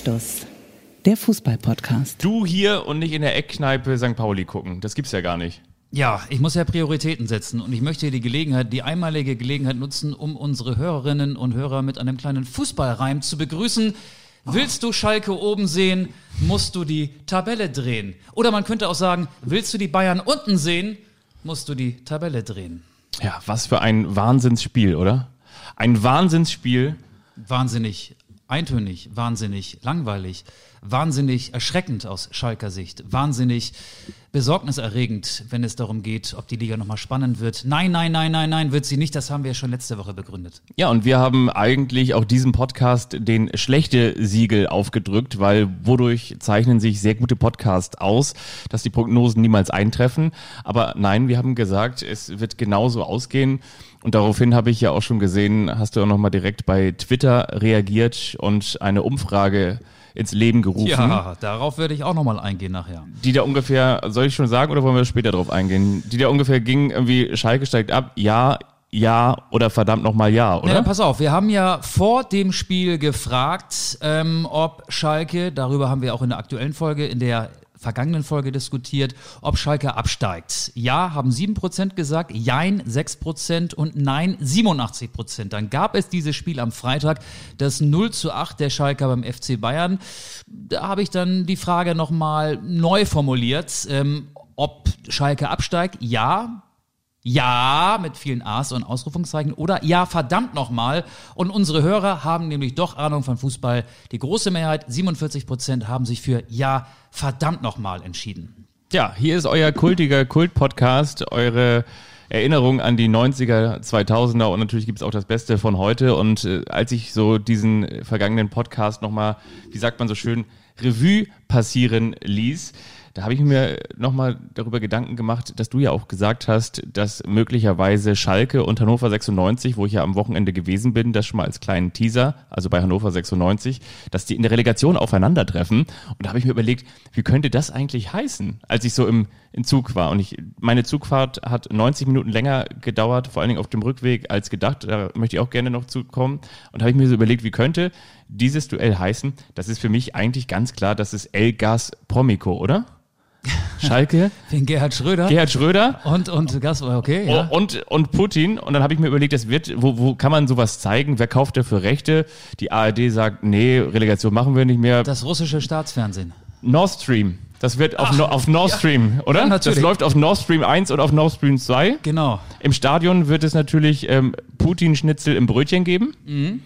Anstoß, der Fußball-Podcast. Du hier und nicht in der Eckkneipe St. Pauli gucken. Das gibt's ja gar nicht. Ja, ich muss ja Prioritäten setzen und ich möchte die Gelegenheit, die einmalige Gelegenheit nutzen, um unsere Hörerinnen und Hörer mit einem kleinen Fußballreim zu begrüßen. Willst du Schalke oben sehen, musst du die Tabelle drehen. Oder man könnte auch sagen, willst du die Bayern unten sehen, musst du die Tabelle drehen. Ja, was für ein Wahnsinnsspiel, oder? Ein Wahnsinnsspiel. Wahnsinnig eintönig, wahnsinnig langweilig, wahnsinnig erschreckend aus Schalker Sicht, wahnsinnig besorgniserregend, wenn es darum geht, ob die Liga nochmal spannend wird. Nein, nein, nein, nein, nein, wird sie nicht. Das haben wir schon letzte Woche begründet. Ja, und wir haben eigentlich auch diesem Podcast den schlechte Siegel aufgedrückt, weil wodurch zeichnen sich sehr gute Podcasts aus, dass die Prognosen niemals eintreffen. Aber nein, wir haben gesagt, es wird genauso ausgehen. Und daraufhin habe ich ja auch schon gesehen, hast du auch nochmal direkt bei Twitter reagiert und eine Umfrage ins Leben gerufen. Ja, darauf werde ich auch nochmal eingehen nachher. Die da ungefähr, soll ich schon sagen oder wollen wir später drauf eingehen? Die da ungefähr ging irgendwie, Schalke steigt ab, ja, ja oder verdammt nochmal ja, oder? Ja, pass auf, wir haben ja vor dem Spiel gefragt, ähm, ob Schalke, darüber haben wir auch in der aktuellen Folge, in der vergangenen Folge diskutiert, ob Schalke absteigt. Ja, haben 7% gesagt, Jein 6% und Nein 87%. Dann gab es dieses Spiel am Freitag, das 0 zu 8 der Schalker beim FC Bayern. Da habe ich dann die Frage nochmal neu formuliert, ähm, ob Schalke absteigt. Ja, ja, mit vielen A's und Ausrufungszeichen oder ja, verdammt nochmal. Und unsere Hörer haben nämlich doch Ahnung von Fußball. Die große Mehrheit, 47 Prozent, haben sich für ja, verdammt nochmal entschieden. Ja, hier ist euer kultiger Kult-Podcast, eure Erinnerung an die 90er, 2000er und natürlich gibt's auch das Beste von heute. Und äh, als ich so diesen vergangenen Podcast nochmal, wie sagt man so schön, Revue passieren ließ, da habe ich mir nochmal darüber Gedanken gemacht, dass du ja auch gesagt hast, dass möglicherweise Schalke und Hannover 96, wo ich ja am Wochenende gewesen bin, das schon mal als kleinen Teaser, also bei Hannover 96, dass die in der Relegation aufeinandertreffen. Und da habe ich mir überlegt, wie könnte das eigentlich heißen, als ich so im, im Zug war. Und ich, meine Zugfahrt hat 90 Minuten länger gedauert, vor allen Dingen auf dem Rückweg als gedacht. Da möchte ich auch gerne noch zukommen. Und habe ich mir so überlegt, wie könnte dieses Duell heißen? Das ist für mich eigentlich ganz klar, das ist El Gas Promico, oder? Schalke. Den Gerhard Schröder. Gerhard Schröder. Und, und Gas, okay, ja. Und, und Putin. Und dann habe ich mir überlegt, das wird, wo, wo kann man sowas zeigen? Wer kauft dafür Rechte? Die ARD sagt, nee, Relegation machen wir nicht mehr. Das russische Staatsfernsehen. Nord Stream. Das wird auf, Ach, auf Nord Stream, ja. oder? Ja. Das läuft auf Nord Stream 1 und auf Nord Stream 2. Genau. Im Stadion wird es natürlich ähm, Putin-Schnitzel im Brötchen geben. Mhm.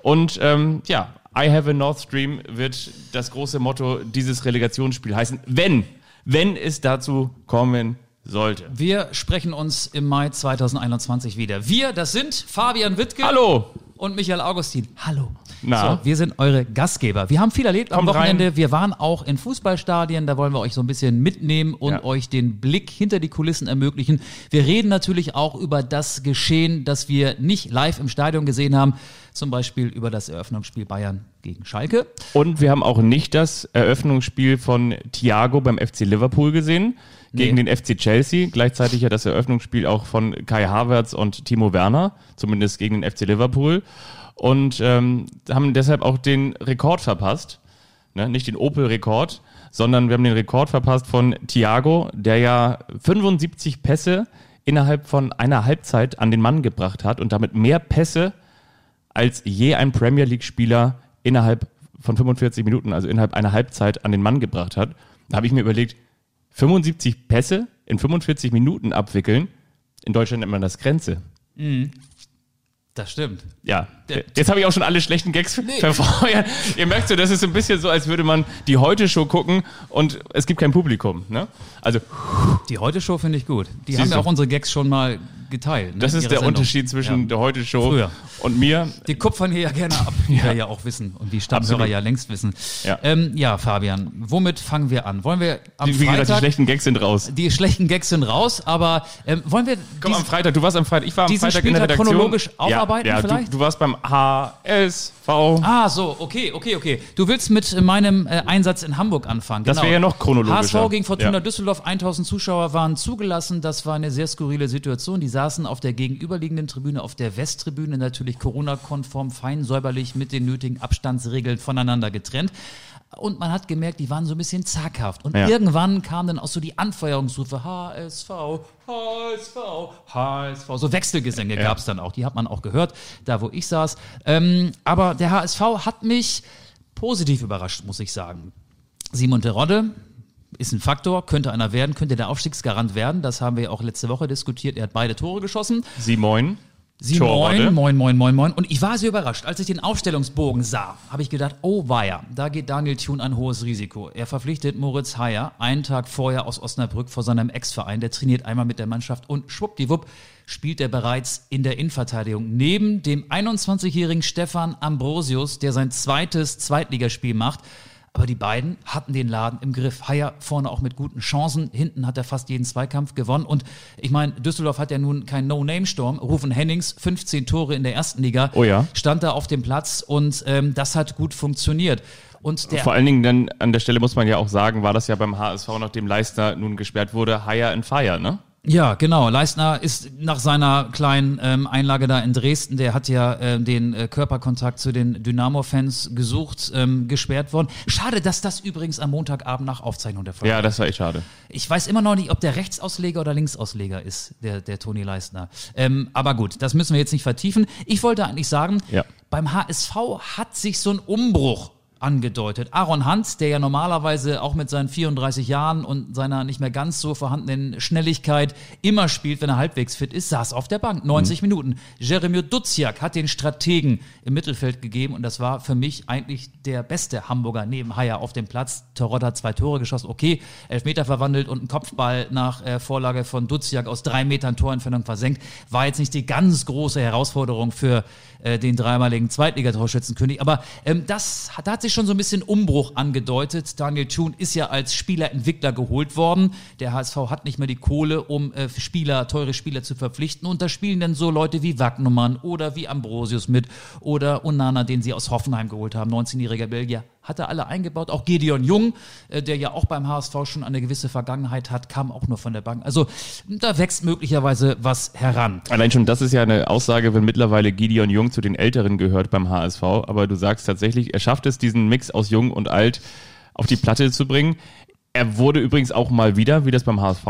Und ähm, ja, I have a Nord Stream wird das große Motto dieses Relegationsspiels heißen, wenn wenn es dazu kommen sollte. Wir sprechen uns im Mai 2021 wieder. Wir, das sind Fabian Wittke. Hallo. Und Michael Augustin. Hallo. Na? So, wir sind eure Gastgeber. Wir haben viel erlebt Kommt am Wochenende. Rein. Wir waren auch in Fußballstadien. Da wollen wir euch so ein bisschen mitnehmen und ja. euch den Blick hinter die Kulissen ermöglichen. Wir reden natürlich auch über das Geschehen, das wir nicht live im Stadion gesehen haben. Zum Beispiel über das Eröffnungsspiel Bayern gegen Schalke. Und wir haben auch nicht das Eröffnungsspiel von Thiago beim FC Liverpool gesehen gegen nee. den FC Chelsea. Gleichzeitig ja das Eröffnungsspiel auch von Kai Havertz und Timo Werner, zumindest gegen den FC Liverpool. Und ähm, haben deshalb auch den Rekord verpasst. Ne? Nicht den Opel-Rekord, sondern wir haben den Rekord verpasst von Thiago, der ja 75 Pässe innerhalb von einer Halbzeit an den Mann gebracht hat und damit mehr Pässe als je ein Premier League-Spieler innerhalb von 45 Minuten, also innerhalb einer Halbzeit an den Mann gebracht hat. Da habe ich mir überlegt, 75 Pässe in 45 Minuten abwickeln, in Deutschland nennt man das Grenze. Mhm. Das stimmt. Ja. Jetzt habe ich auch schon alle schlechten Gags nee. verfeuert. Ihr merkt so, das ist ein bisschen so, als würde man die Heute-Show gucken und es gibt kein Publikum. Ne? Also. Die Heute-Show finde ich gut. Die haben ja auch unsere Gags schon mal geteilt. Ne? Das ist der Sendung. Unterschied zwischen ja. der Heute-Show und mir. Die kupfern hier ja gerne ab, wie ja. wir ja auch wissen und die Stammhörer ja längst wissen. Ja. Ähm, ja, Fabian, womit fangen wir an? Wollen wir am die, Freitag... Gesagt, die schlechten Gags sind raus. Die schlechten Gags sind raus, aber ähm, wollen wir... Komm, am Freitag, du warst am Freitag, ich war am Freitag in der Redaktion. chronologisch aufarbeiten ja, vielleicht? Du, du warst beim HSV. Ah, so, okay, okay, okay. Du willst mit meinem äh, Einsatz in Hamburg anfangen. Das wäre ja noch chronologischer. HSV gegen Fortuna Ja. Düsseldorf, 1000 Zuschauer waren zugelassen. Das war eine sehr skurrile Situation. Die saßen auf der gegenüberliegenden Tribüne, auf der Westtribüne, natürlich Corona-konform, fein säuberlich mit den nötigen Abstandsregeln voneinander getrennt. Und man hat gemerkt, die waren so ein bisschen zaghaft. Und Ja. irgendwann kamen dann auch so die Anfeuerungsrufe HSV, HSV, HSV. So Wechselgesänge Ja. gab es dann auch. Die hat man auch gehört, da wo ich saß. Ähm, aber der HSV hat mich positiv überrascht, muss ich sagen. Simon Terodde ist ein Faktor, könnte einer werden, könnte der Aufstiegsgarant werden. Das haben wir auch letzte Woche diskutiert. Er hat beide Tore geschossen. Simon. Sie moin, moin, moin, moin, moin. Und ich war sehr überrascht. Als ich den Aufstellungsbogen sah, habe ich gedacht, oh weia, da geht Daniel Thun ein hohes Risiko. Er verpflichtet Moritz Heyer einen Tag vorher aus Osnabrück vor seinem Ex-Verein. Der trainiert einmal mit der Mannschaft und schwuppdiwupp spielt er bereits in der Innenverteidigung. Neben dem 21-jährigen Stefan Ambrosius, der sein zweites Zweitligaspiel macht. Aber die beiden hatten den Laden im Griff. Haier vorne auch mit guten Chancen. Hinten hat er fast jeden Zweikampf gewonnen. Und ich meine, Düsseldorf hat ja nun keinen No-Name-Sturm. Rufen Hennings, 15 Tore in der ersten Liga. Oh ja. Stand da auf dem Platz und ähm, das hat gut funktioniert. Und Vor allen Dingen dann an der Stelle muss man ja auch sagen, war das ja beim HSV, nachdem Leistner nun gesperrt wurde, Hire and Fire, ne? Ja, genau. Leistner ist nach seiner kleinen ähm, Einlage da in Dresden, der hat ja äh, den äh, Körperkontakt zu den Dynamo-Fans gesucht, ähm, gesperrt worden. Schade, dass das übrigens am Montagabend nach Aufzeichnung der Folge Ja, das war echt schade. Ich weiß immer noch nicht, ob der Rechtsausleger oder Linksausleger ist, der, der Toni Leistner. Ähm, aber gut, das müssen wir jetzt nicht vertiefen. Ich wollte eigentlich sagen, Ja. beim HSV hat sich so ein Umbruch angedeutet. Aaron Hans, der ja normalerweise auch mit seinen 34 Jahren und seiner nicht mehr ganz so vorhandenen Schnelligkeit immer spielt, wenn er halbwegs fit ist, saß auf der Bank, 90 Minuten. Jeremy Duziak hat den Strategen im Mittelfeld gegeben und das war für mich eigentlich der beste Hamburger neben Haier auf dem Platz. Torot hat zwei Tore geschossen, okay, Elfmeter verwandelt und einen Kopfball nach äh, Vorlage von Duziak aus drei Metern Torentfernung versenkt. War jetzt nicht die ganz große Herausforderung für äh, den dreimaligen Zweitligatorschützenkönig. Aber ähm, das hat, da hat sich schon so ein bisschen Umbruch angedeutet. Daniel Thun ist ja als Spielerentwickler geholt worden. Der HSV hat nicht mehr die Kohle, um äh, Spieler, teure Spieler zu verpflichten. Und da spielen dann so Leute wie Wagnumann oder wie Ambrosius mit oder Onana, den sie aus Hoffenheim geholt haben, 19-jähriger Belgier. Hat er alle eingebaut. Auch Gideon Jung, äh, der ja auch beim HSV schon eine gewisse Vergangenheit hat, kam auch nur von der Bank. Also da wächst möglicherweise was heran. Allein schon das ist ja eine Aussage, wenn mittlerweile Gideon Jung zu den Älteren gehört beim HSV. Aber du sagst tatsächlich, er schafft es, diesen Mix aus Jung und Alt auf die Platte zu bringen. Er wurde übrigens auch mal wieder, wie das beim HSV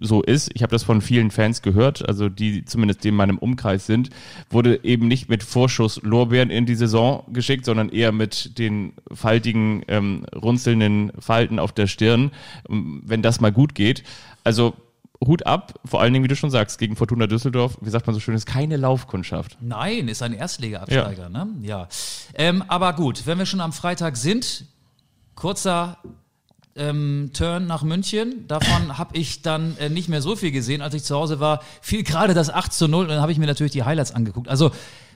so ist, ich habe das von vielen Fans gehört, also die zumindest in meinem Umkreis sind, wurde eben nicht mit Vorschuss Lorbeeren in die Saison geschickt, sondern eher mit den faltigen, ähm, runzelnden Falten auf der Stirn, ähm, wenn das mal gut geht. Also Hut ab, vor allen Dingen, wie du schon sagst, gegen Fortuna Düsseldorf, wie sagt man so schön, ist keine Laufkundschaft. Nein, ist ein Erstliga-Absteiger, ne? Ja. Ähm, aber gut, wenn wir schon am Freitag sind, kurzer ähm, Turn nach München. Davon habe ich dann äh, nicht mehr so viel gesehen. Als ich zu Hause war, fiel gerade das 8 zu 0 und dann habe ich mir natürlich die Highlights angeguckt. Also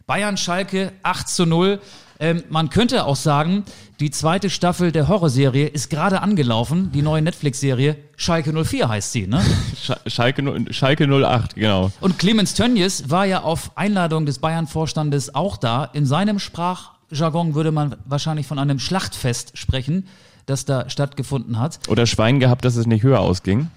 Bayern Schalke 8 zu 0. Ähm, man könnte auch sagen, die zweite Staffel der Horrorserie ist gerade angelaufen, die neue Netflix-Serie. Schalke 04 heißt sie, ne? Sch Schalke, Schalke 08, genau. Und Clemens Tönnies war ja auf Einladung des Bayern-Vorstandes auch da. In seinem Sprachjargon würde man wahrscheinlich von einem Schlachtfest sprechen, das da stattgefunden hat. Oder Schwein gehabt, dass es nicht höher ausging.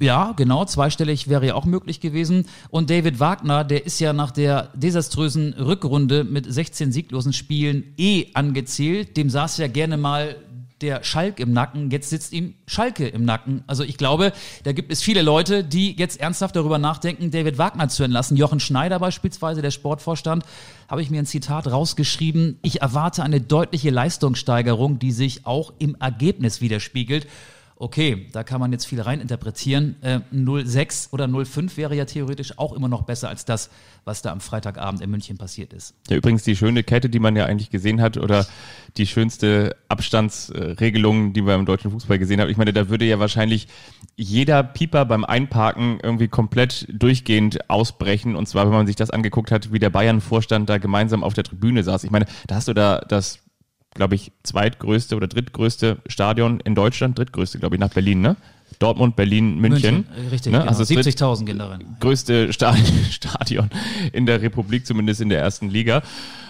Ja, genau, zweistellig wäre ja auch möglich gewesen. Und David Wagner, der ist ja nach der desaströsen Rückrunde mit 16 sieglosen Spielen eh angezählt. Dem saß ja gerne mal der Schalk im Nacken, jetzt sitzt ihm Schalke im Nacken. Also ich glaube, da gibt es viele Leute, die jetzt ernsthaft darüber nachdenken, David Wagner zu entlassen. Jochen Schneider beispielsweise, der Sportvorstand, habe ich mir ein Zitat rausgeschrieben. Ich erwarte eine deutliche Leistungssteigerung, die sich auch im Ergebnis widerspiegelt. Okay, da kann man jetzt viel reininterpretieren. Äh, 06 oder 05 wäre ja theoretisch auch immer noch besser als das, was da am Freitagabend in München passiert ist. Ja, übrigens die schöne Kette, die man ja eigentlich gesehen hat, oder die schönste Abstandsregelung, die man im deutschen Fußball gesehen hat. Ich meine, da würde ja wahrscheinlich jeder Pieper beim Einparken irgendwie komplett durchgehend ausbrechen. Und zwar, wenn man sich das angeguckt hat, wie der Bayern-Vorstand da gemeinsam auf der Tribüne saß. Ich meine, da hast du da das, glaube ich, zweitgrößte oder drittgrößte Stadion in Deutschland, drittgrößte, glaube ich, nach Berlin, ne? Dortmund, Berlin, München. äh, Richtig, ne? genau. Also das dritt- 70.000 gehen darin. größte Sta- Stadion in der Republik, zumindest in der ersten Liga.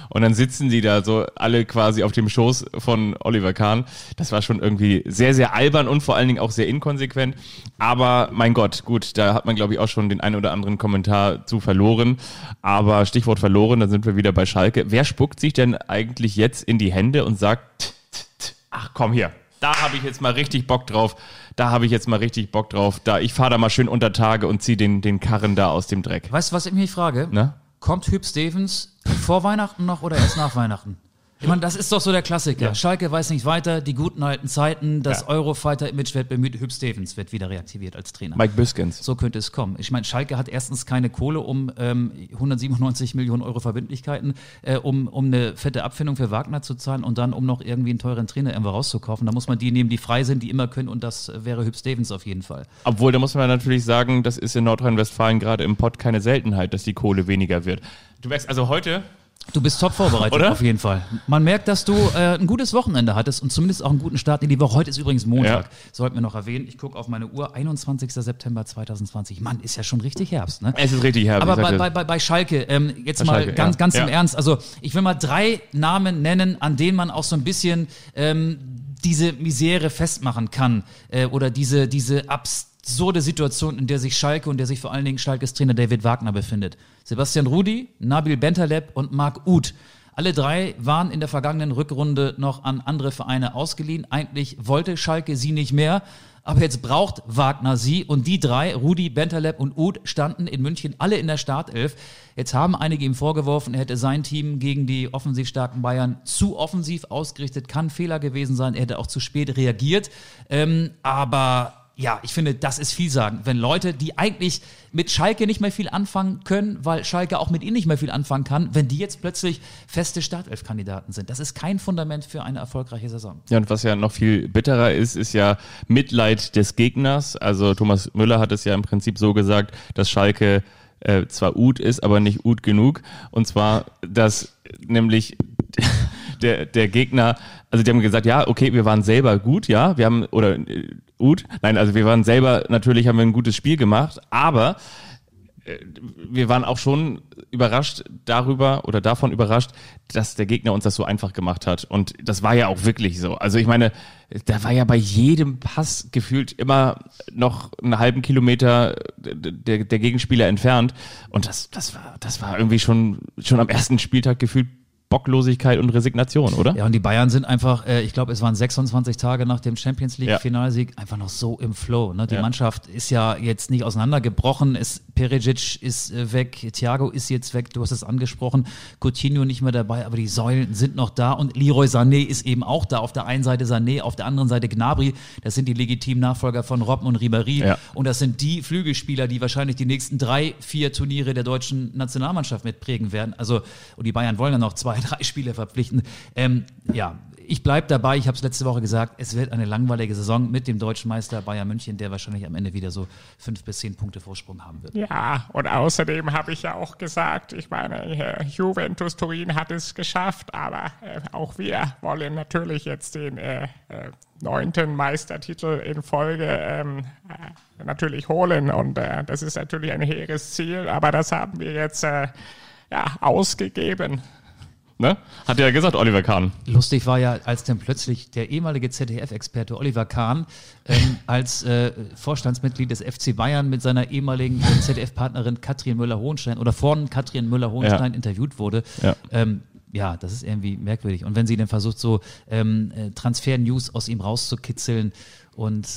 Und dann sitzen die da so alle quasi auf dem Schoß von Oliver Kahn. Das war schon irgendwie sehr, sehr albern und vor allen Dingen auch sehr inkonsequent. Aber mein Gott, gut, da hat man, glaube ich, auch schon den einen oder anderen Kommentar zu verloren. Aber Stichwort verloren, da sind wir wieder bei Schalke. Wer spuckt sich denn eigentlich jetzt in die Hände und sagt, ach komm hier, da habe ich jetzt mal richtig Bock drauf. Da habe ich jetzt mal richtig Bock drauf. Da, ich fahre da mal schön unter Tage und ziehe den, den Karren da aus dem Dreck. Weißt du, was ich mich frage? Na? Kommt Hüb Stevens vor Weihnachten noch oder erst nach Weihnachten? Ich meine, das ist doch so der Klassiker. Ja. Schalke weiß nicht weiter, die guten alten Zeiten, das Ja. Eurofighter-Image wird bemüht, Hüb Stevens wird wieder reaktiviert als Trainer. Mike Biskens. So könnte es kommen. Ich meine, Schalke hat erstens keine Kohle, um ähm, 197 Millionen Euro Verbindlichkeiten, äh, um, um eine fette Abfindung für Wagner zu zahlen und dann, um noch irgendwie einen teuren Trainer irgendwo rauszukaufen. Da muss man die nehmen, die frei sind, die immer können und das wäre Hüb Stevens auf jeden Fall. Obwohl, da muss man natürlich sagen, das ist in Nordrhein-Westfalen gerade im Pott keine Seltenheit, dass die Kohle weniger wird. Du merkst also heute, Du bist top vorbereitet, Oder? auf jeden Fall. Man merkt, dass du äh, ein gutes Wochenende hattest und zumindest auch einen guten Start in die Woche. Heute ist übrigens Montag, Ja. sollten wir noch erwähnen. Ich gucke auf meine Uhr, 21. September 2020. Mann, ist ja schon richtig Herbst, ne? es ist richtig herbig. Aber bei, bei, bei, bei Schalke, ähm, jetzt Bei mal Schalke, ganz, ja. ganz im Ja. Ernst. Also ich will mal drei Namen nennen, an denen man auch so ein bisschen ähm, diese Misere festmachen kann äh, oder diese, diese absurde Situation, in der sich Schalke und der sich vor allen Dingen Schalkes Trainer David Wagner befindet. Sebastian Rudi, Nabil Bentaleb und Marc Uth. Alle drei waren in der vergangenen Rückrunde noch an andere Vereine ausgeliehen. Eigentlich wollte Schalke sie nicht mehr. Aber jetzt braucht Wagner sie und die drei, Rudi, Bentaleb und Uth, standen in München alle in der Startelf. Jetzt haben einige ihm vorgeworfen, er hätte sein Team gegen die offensiv starken Bayern zu offensiv ausgerichtet. Kann Fehler gewesen sein, er hätte auch zu spät reagiert. Ähm, aber ja, ich finde, das ist vielsagend, wenn Leute, die eigentlich mit Schalke nicht mehr viel anfangen können, weil Schalke auch mit ihnen nicht mehr viel anfangen kann, wenn die jetzt plötzlich feste Startelf-Kandidaten sind. Das ist kein Fundament für eine erfolgreiche Saison. Ja, und was ja noch viel bitterer ist, ist ja Mitleid des Gegners. Also Thomas Müller hat es ja im Prinzip so gesagt, dass Schalke äh, zwar Ut ist, aber nicht Ut genug. Und zwar, dass nämlich der, der Gegner, also die haben gesagt, ja, okay, wir waren selber gut, ja, wir haben, oder äh, Ut, nein, also wir waren selber, natürlich haben wir ein gutes Spiel gemacht, aber wir waren auch schon überrascht darüber oder davon überrascht, dass der Gegner uns das so einfach gemacht hat. Und das war ja auch wirklich so. Also ich meine, da war ja bei jedem Pass gefühlt immer noch einen halben Kilometer der, der Gegenspieler entfernt. Und das, das war, das war irgendwie schon, schon am ersten Spieltag gefühlt Bocklosigkeit und Resignation, oder? Ja, und die Bayern sind einfach, äh, ich glaube, es waren 26 Tage nach dem Champions Ja. League-Finalsieg, einfach noch so im Flow. Ne? Die Ja. Mannschaft ist ja jetzt nicht auseinandergebrochen. Es, Perisic ist äh, weg, Thiago ist jetzt weg, du hast es angesprochen, Coutinho nicht mehr dabei, aber die Säulen sind noch da und Leroy Sané ist eben auch da. Auf der einen Seite Sané, auf der anderen Seite Gnabry. Das sind die legitimen Nachfolger von Robben und Ribéry. Ja. Und das sind die Flügelspieler, die wahrscheinlich die nächsten drei, vier Turniere der deutschen Nationalmannschaft mitprägen werden. Also, und die Bayern wollen ja noch zwei, drei Spieler verpflichten. Ähm, ja, ich bleibe dabei. Ich habe es letzte Woche gesagt. Es wird eine langweilige Saison mit dem deutschen Meister Bayern München, der wahrscheinlich am Ende wieder so fünf bis zehn Punkte Vorsprung haben wird. Ja, und außerdem habe ich ja auch gesagt, ich meine, äh, Juventus Turin hat es geschafft, aber äh, auch wir wollen natürlich jetzt den äh, äh, neunten Meistertitel in Folge ähm, äh, natürlich holen und äh, das ist natürlich ein hehres Ziel, aber das haben wir jetzt ja, ausgegeben. Ne? Hat ja gesagt, Oliver Kahn. Lustig war ja, als dann plötzlich der ehemalige ZDF-Experte Oliver Kahn ähm, als äh, Vorstandsmitglied des FC Bayern mit seiner ehemaligen äh, ZDF-Partnerin Katrin Müller-Hohenstein oder von Katrin Müller-Hohenstein Ja. interviewt wurde. Ja. Ähm, ja, das ist irgendwie merkwürdig. Und wenn sie dann versucht, so ähm, äh, Transfer-News aus ihm rauszukitzeln und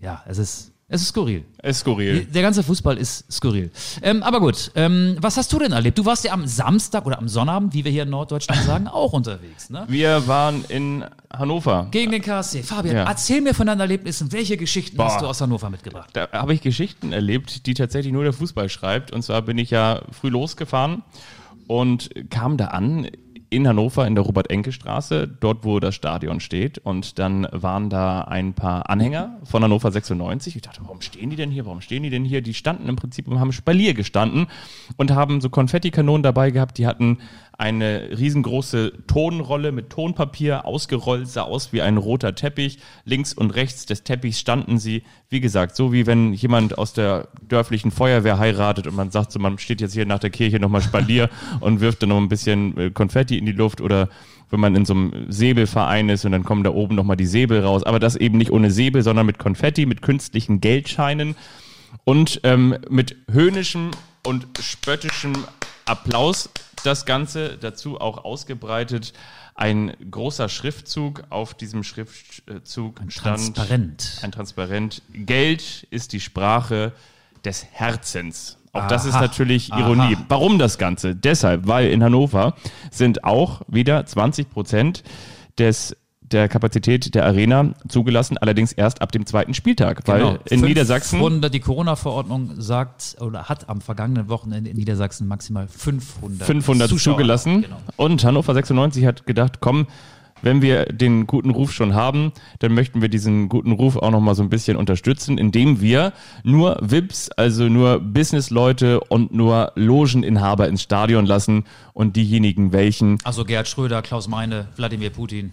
ja, es ist, es ist skurril. Ist skurril. Der ganze Fußball ist skurril. Ähm, aber gut, ähm, was hast du denn erlebt? Du warst ja am Samstag oder am Sonnabend, wie wir hier in Norddeutschland sagen, auch unterwegs. Ne? Wir waren in Hannover. Gegen den KSC. Fabian, Ja. erzähl mir von deinen Erlebnissen. Welche Geschichten Boah. hast du aus Hannover mitgebracht? da habe ich Geschichten erlebt, die tatsächlich nur der Fußball schreibt. Und zwar bin ich ja früh losgefahren und kam da an in Hannover in der Robert-Enke-Straße, dort wo das Stadion steht. Und dann waren da ein paar Anhänger von Hannover 96. Ich dachte, warum stehen die denn hier? Warum stehen die denn hier? Die standen im Prinzip und haben Spalier gestanden und haben so Konfettikanonen dabei gehabt. Die hatten eine riesengroße Tonrolle mit Tonpapier ausgerollt, sah aus wie ein roter Teppich. Links und rechts des Teppichs standen sie, wie gesagt, so wie wenn jemand aus der dörflichen Feuerwehr heiratet und man sagt so, man steht jetzt hier nach der Kirche nochmal Spalier und wirft dann noch ein bisschen äh, Konfetti in die Luft oder wenn man in so einem Säbelverein ist und dann kommen da oben nochmal die Säbel raus. Aber das eben nicht ohne Säbel, sondern mit Konfetti, mit künstlichen Geldscheinen und ähm, mit höhnischem und spöttischem Applaus das Ganze dazu auch ausgebreitet. Ein großer Schriftzug auf diesem Schriftzug Ein stand Transparent. ein Transparent. Geld ist die Sprache des Herzens. Auch das ist Aha. natürlich Ironie. Aha. Warum das Ganze? Deshalb, weil in Hannover sind auch wieder 20 Prozent des der Kapazität der Arena zugelassen, allerdings erst ab dem zweiten Spieltag, weil Genau. in 500 Niedersachsen die Corona-Verordnung sagt oder hat am vergangenen Wochenende in Niedersachsen maximal 500, 500 Zuschauer. zugelassen. Genau. Und Hannover 96 hat gedacht, komm, wenn wir den guten Ruf schon haben, dann möchten wir diesen guten Ruf auch noch mal so ein bisschen unterstützen, indem wir nur VIPs, also nur Businessleute und nur Logeninhaber ins Stadion lassen und diejenigen, welchen Also Gerhard Schröder, Klaus Meine, Wladimir Putin.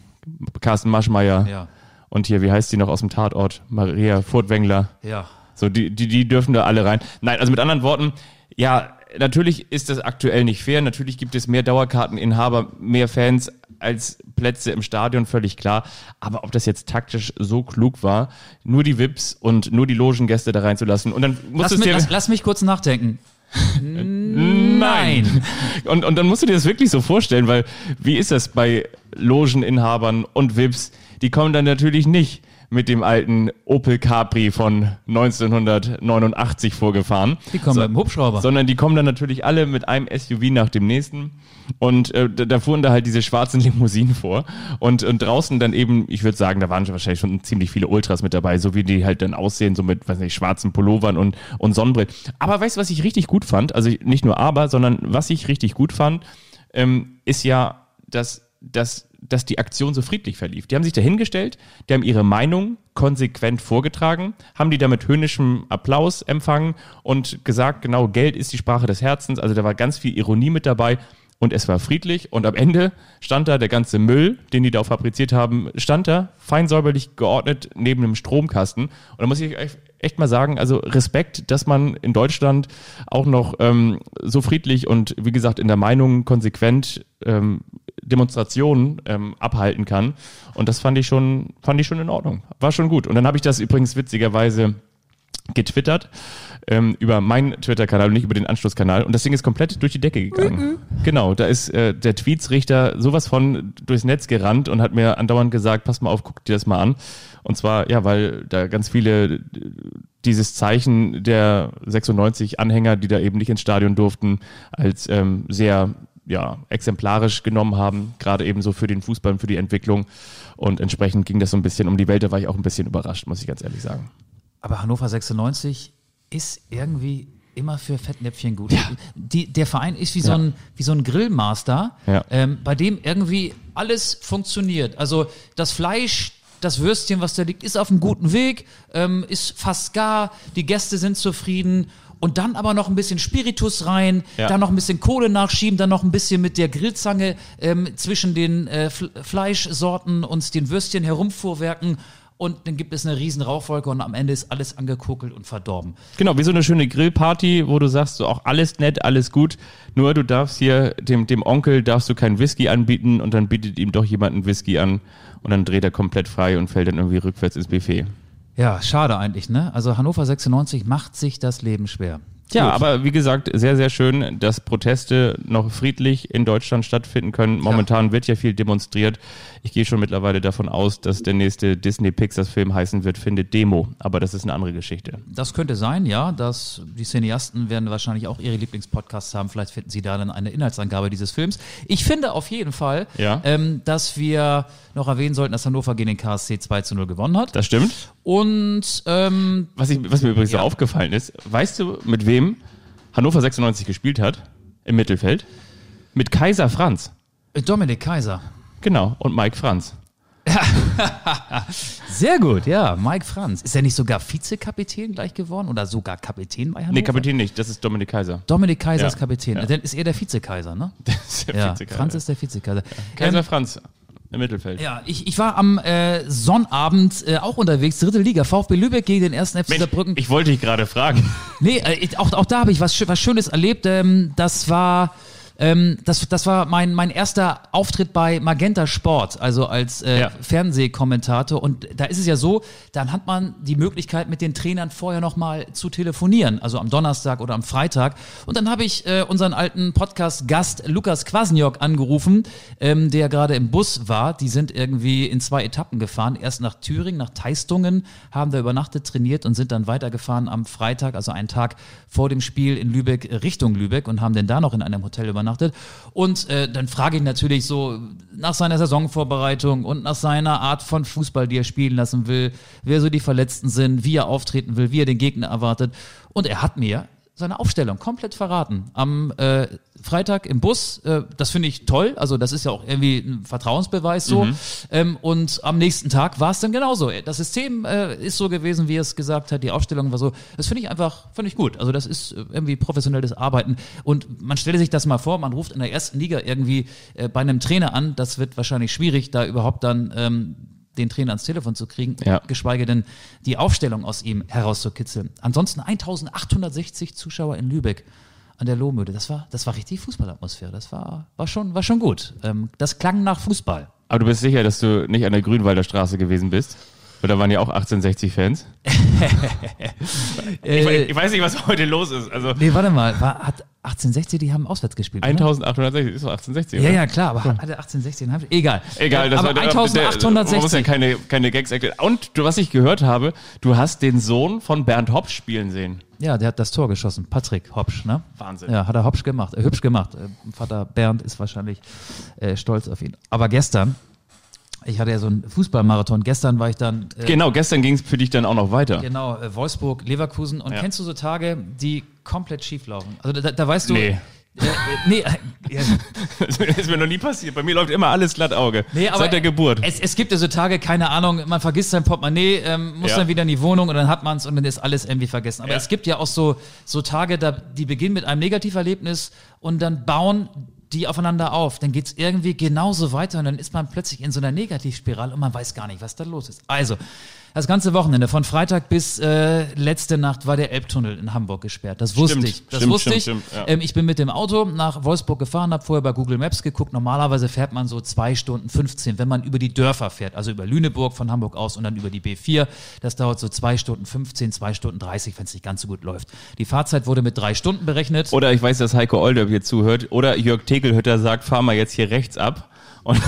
Carsten Maschmeyer Ja, und hier, wie heißt die noch aus dem Tatort? Maria Furtwängler. ja. So, die, die, die dürfen da alle rein. Nein, also mit anderen Worten, ja, natürlich ist das aktuell nicht fair. Natürlich gibt es mehr Dauerkarteninhaber, mehr Fans als Plätze im Stadion, völlig klar. Aber ob das jetzt taktisch so klug war, nur die VIPs und nur die Logengäste da reinzulassen und dann musst Lass, mich, lass, lass mich kurz nachdenken. Nein. Und, und dann musst du dir das wirklich so vorstellen, weil wie ist das bei Logeninhabern und VIPs? Die kommen dann natürlich nicht mit dem alten Opel Capri von 1989 vorgefahren. Die kommen mit dem Hubschrauber. Sondern die kommen dann natürlich alle mit einem SUV nach dem nächsten. Und äh, da, da fuhren da halt diese schwarzen Limousinen vor. Und, und draußen dann eben, ich würde sagen, da waren wahrscheinlich schon ziemlich viele Ultras mit dabei, so wie die halt dann aussehen, so mit, weiß nicht, schwarzen Pullovern und, und Sonnenbrillen. Aber weißt du, was ich richtig gut fand? Also nicht nur aber, sondern was ich richtig gut fand, ähm, ist ja, dass, dass, dass die Aktion so friedlich verlief. Die haben sich dahingestellt, die haben ihre Meinung konsequent vorgetragen, haben die da mit höhnischem Applaus empfangen und gesagt, genau, Geld ist die Sprache des Herzens. Also da war ganz viel Ironie mit dabei und es war friedlich und am Ende stand da der ganze Müll, den die da fabriziert haben, stand da fein säuberlich geordnet neben einem Stromkasten. Und da muss ich echt mal sagen, also Respekt, dass man in Deutschland auch noch ähm, so friedlich und wie gesagt in der Meinung konsequent ähm, Demonstrationen ähm, abhalten kann. Und das fand ich schon, fand ich schon in Ordnung. War schon gut. Und dann habe ich das übrigens witzigerweise getwittert ähm, über meinen Twitter-Kanal und nicht über den Anschlusskanal und das Ding ist komplett durch die Decke gegangen. Genau, da ist äh, der Tweetsrichter sowas von durchs Netz gerannt und hat mir andauernd gesagt, pass mal auf, guck dir das mal an. Und zwar, ja, weil da ganz viele äh, dieses Zeichen der 96 Anhänger, die da eben nicht ins Stadion durften, als ähm, sehr ja, exemplarisch genommen haben, gerade eben so für den Fußball und für die Entwicklung. Und entsprechend ging das so ein bisschen um die Welt, da war ich auch ein bisschen überrascht, muss ich ganz ehrlich sagen. Aber Hannover 96 ist irgendwie immer für Fettnäpfchen gut. Die, der Verein ist wie, so Ja. ein, wie so ein Grillmaster, Ja. ähm, bei dem irgendwie alles funktioniert. Also das Fleisch, das Würstchen, was da liegt, ist auf einem guten Weg, ähm, ist fast gar, die Gäste sind zufrieden. Und dann aber noch ein bisschen Spiritus rein, Ja. dann noch ein bisschen Kohle nachschieben, dann noch ein bisschen mit der Grillzange ähm, zwischen den äh, Fl Fleischsorten und den Würstchen herumfuhrwerken. Und dann gibt es eine riesen Rauchwolke und am Ende ist alles angekokelt und verdorben. Genau, wie so eine schöne Grillparty, wo du sagst, so auch alles nett, alles gut, nur du darfst hier dem, dem Onkel darfst du keinen Whisky anbieten und dann bietet ihm doch jemand einen Whisky an und dann dreht er komplett frei und fällt dann irgendwie rückwärts ins Buffet. Ja, schade eigentlich, ne? Also Hannover 96 macht sich das Leben schwer. Ja, Gut. aber wie gesagt, sehr, sehr schön, dass Proteste noch friedlich in Deutschland stattfinden können. Momentan wird ja viel demonstriert. Ich gehe schon mittlerweile davon aus, dass der nächste Disney-Pixar-Film heißen wird, findet Demo. Aber das ist eine andere Geschichte. Das könnte sein, ja. Dass die Cineasten werden wahrscheinlich auch ihre Lieblingspodcasts haben. Vielleicht finden sie da dann eine Inhaltsangabe dieses Films. Ich finde auf jeden Fall, Ja. ähm, dass wir noch erwähnen sollten, dass Hannover gegen den KSC 2 zu 0 gewonnen hat. Das stimmt. Und ähm, Was, ich, was mir übrigens Ja. so aufgefallen ist, weißt du, mit wem Hannover 96 gespielt hat? Im Mittelfeld? Mit Kaiser Franz. Dominik Kaiser. Genau. Und Mike Franz. Sehr gut, ja. Mike Franz. Ist er nicht sogar Vizekapitän gleich geworden oder sogar Kapitän bei Hannover? Nee, Kapitän nicht, das ist Dominik Kaiser. Dominik Kaiser Ja, ist Kapitän. ja. Dann ist er der Vizekaiser, ne? Das ist der Ja, Vizekaiser. Franz ist der Vizekaiser. Kaiser Ähm, Franz im Mittelfeld. ja, ich, ich war am äh, Sonnabend äh, auch unterwegs, dritte Liga, VfB Lübeck gegen den ersten FC Saarbrücken. ich wollte dich gerade fragen. Nee, äh, auch, auch da habe ich was, was Schönes erlebt. Ähm, das war. Ähm, das, das war mein, mein erster Auftritt bei Magenta Sport, also als äh, Ja. Fernsehkommentator. Und da ist es ja so, dann hat man die Möglichkeit, mit den Trainern vorher nochmal zu telefonieren, also am Donnerstag oder am Freitag. Und dann habe ich äh, unseren alten Podcast-Gast Lukas Kwasniok angerufen, ähm, der gerade im Bus war. Die sind irgendwie in zwei Etappen gefahren. Erst nach Thüringen, nach Teistungen, haben da übernachtet, trainiert und sind dann weitergefahren am Freitag, also einen Tag vor dem Spiel in Lübeck, Richtung Lübeck und haben dann da noch in einem Hotel übernachtet. Und äh, dann frage ich natürlich so nach seiner Saisonvorbereitung und nach seiner Art von Fußball, die er spielen lassen will, wer so die Verletzten sind, wie er auftreten will, wie er den Gegner erwartet. Und er hat mir seine Aufstellung komplett verraten. Am äh, Freitag im Bus, äh, das finde ich toll, also das ist ja auch irgendwie ein Vertrauensbeweis so. Ähm, und am nächsten Tag war es dann genauso. Das System äh, ist so gewesen, wie er es gesagt hat, die Aufstellung war so. Das finde ich einfach, finde ich gut. Also das ist äh, irgendwie professionelles Arbeiten. Und man stelle sich das mal vor, man ruft in der ersten Liga irgendwie äh, bei einem Trainer an, das wird wahrscheinlich schwierig, da überhaupt dann ähm, den Trainer ans Telefon zu kriegen, Ja. geschweige denn die Aufstellung aus ihm herauszukitzeln. Ansonsten 1860 Zuschauer in Lübeck an der Lohmühle. Das war, das war richtig Fußballatmosphäre. Das war, war schon, war schon gut. Ähm, das klang nach Fußball. Aber du bist sicher, dass du nicht an der Grünwalder Straße gewesen bist? Da waren ja auch 1860-Fans. ich, ich weiß nicht, was heute los ist. Also Nee, warte mal, war, hat 1860, die haben auswärts gespielt. oder? 1860 ist doch 1860, Ja, oder? ja, klar, aber hat hatte 1860 einen Heimspiel? Egal. Egal, das aber war der, der, man muss ja 1860. keine, keine Gags erklären. Und du, was ich gehört habe, du hast den Sohn von Bernd Hopsch spielen sehen. Ja, der hat das Tor geschossen. Patrick Hopsch, ne? Wahnsinn. Ja, hat er Hopsch gemacht, äh, hübsch gemacht. Äh, Vater Bernd ist wahrscheinlich äh, stolz auf ihn. Aber gestern, ich hatte ja so einen Fußballmarathon. Gestern war ich dann äh, Genau, gestern ging es für dich dann auch noch weiter. genau äh, Wolfsburg, Leverkusen. Und Ja. kennst du so Tage, die komplett schief laufen? Also da, da weißt du. Nee. Äh, äh, nee, äh, ja, Das ist mir noch nie passiert. Bei mir läuft immer alles glatt Auge. Nee, Seit der Geburt. Es, es gibt ja so Tage, keine Ahnung, man vergisst sein Portemonnaie, ähm, muss Ja. dann wieder in die Wohnung und dann hat man es und dann ist alles irgendwie vergessen. Aber es gibt ja auch so, so Tage, da, die beginnen mit einem Negativerlebnis und dann bauen die aufeinander auf. Dann geht's irgendwie genauso weiter und dann ist man plötzlich in so einer Negativspirale und man weiß gar nicht, was da los ist. Also, das ganze Wochenende, von Freitag bis äh, letzte Nacht, war der Elbtunnel in Hamburg gesperrt. Das wusste Stimmt, ich. Das stimmt, wusste stimmt, ich. ja. Ähm, ich bin mit dem Auto nach Wolfsburg gefahren, habe vorher bei Google Maps geguckt. Normalerweise fährt man so zwei Stunden 15, wenn man über die Dörfer fährt, also über Lüneburg von Hamburg aus und dann über die B4. Das dauert so zwei Stunden 15, zwei Stunden 30, wenn es nicht ganz so gut läuft. Die Fahrzeit wurde mit drei Stunden berechnet. Oder ich weiß, dass Heiko Olderb hier zuhört. Oder Jörg Tegelhütter sagt, fahr mal jetzt hier rechts ab. Und,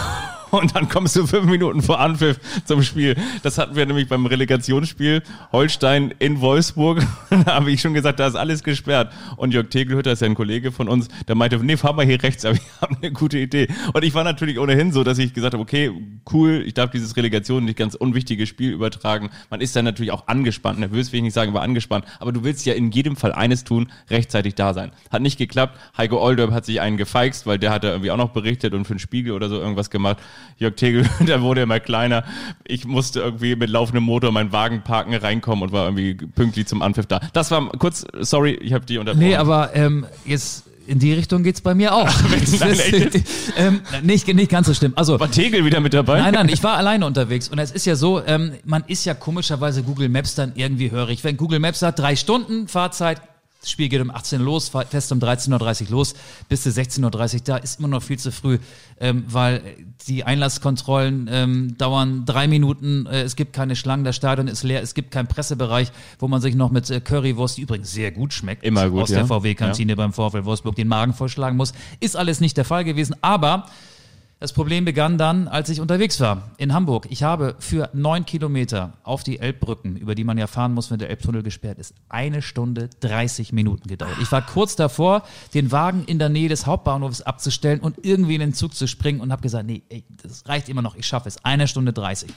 und dann kommst du fünf Minuten vor Anpfiff zum Spiel. Das hatten wir nämlich beim Relegationsspiel Holstein in Wolfsburg. Da habe ich schon gesagt, da ist alles gesperrt. Und Jörg Tegelhütter ist ja ein Kollege von uns, der meinte, nee, fahr mal hier rechts ab. Ich habe eine gute Idee. Und ich war natürlich ohnehin so, dass ich gesagt habe, okay, cool, ich darf dieses Relegation nicht ganz unwichtige Spiel übertragen. Man ist dann natürlich auch angespannt, nervös will ich nicht sagen, aber angespannt. Aber du willst ja in jedem Fall eines tun, rechtzeitig da sein. Hat nicht geklappt. Heiko Olderb hat sich einen gefeixt, weil der hat da irgendwie auch noch berichtet und für den Spiegel oder so irgendwas gemacht. Jörg Tegel, der wurde immer kleiner. Ich musste irgendwie mit laufendem Motor meinen Wagen parken, reinkommen und war irgendwie pünktlich zum Anpfiff da. Das war kurz, sorry, ich habe die unterbrochen. Nee, aber ähm, jetzt in die Richtung geht's bei mir auch. Nein, echt? ähm, nicht, nicht ganz so schlimm. Also war Tegel wieder mit dabei? Nein, nein, ich war alleine unterwegs. Und es ist ja so, ähm, man ist ja komischerweise Google Maps dann irgendwie hörig. Wenn Google Maps sagt, drei Stunden Fahrzeit, das Spiel geht um 18 Uhr los, fährst um 13.30 Uhr los, bis zu 16.30 Uhr da, ist immer noch viel zu früh, ähm, weil die Einlasskontrollen ähm, dauern drei Minuten, äh, es gibt keine Schlangen, das Stadion ist leer, es gibt keinen Pressebereich, wo man sich noch mit äh, Currywurst, die übrigens sehr gut schmeckt, Immer gut, aus der ja. VW-Kantine beim VfL Wolfsburg den Magen vollschlagen muss. Ist alles nicht der Fall gewesen, aber das Problem begann dann, als ich unterwegs war in Hamburg. Ich habe für neun Kilometer auf die Elbbrücken, über die man ja fahren muss, wenn der Elbtunnel gesperrt ist, eine Stunde 30 Minuten gedauert. Ich war kurz davor, den Wagen in der Nähe des Hauptbahnhofs abzustellen und irgendwie in den Zug zu springen und habe gesagt, nee, ey, das reicht immer noch, ich schaffe es. Eine Stunde 30.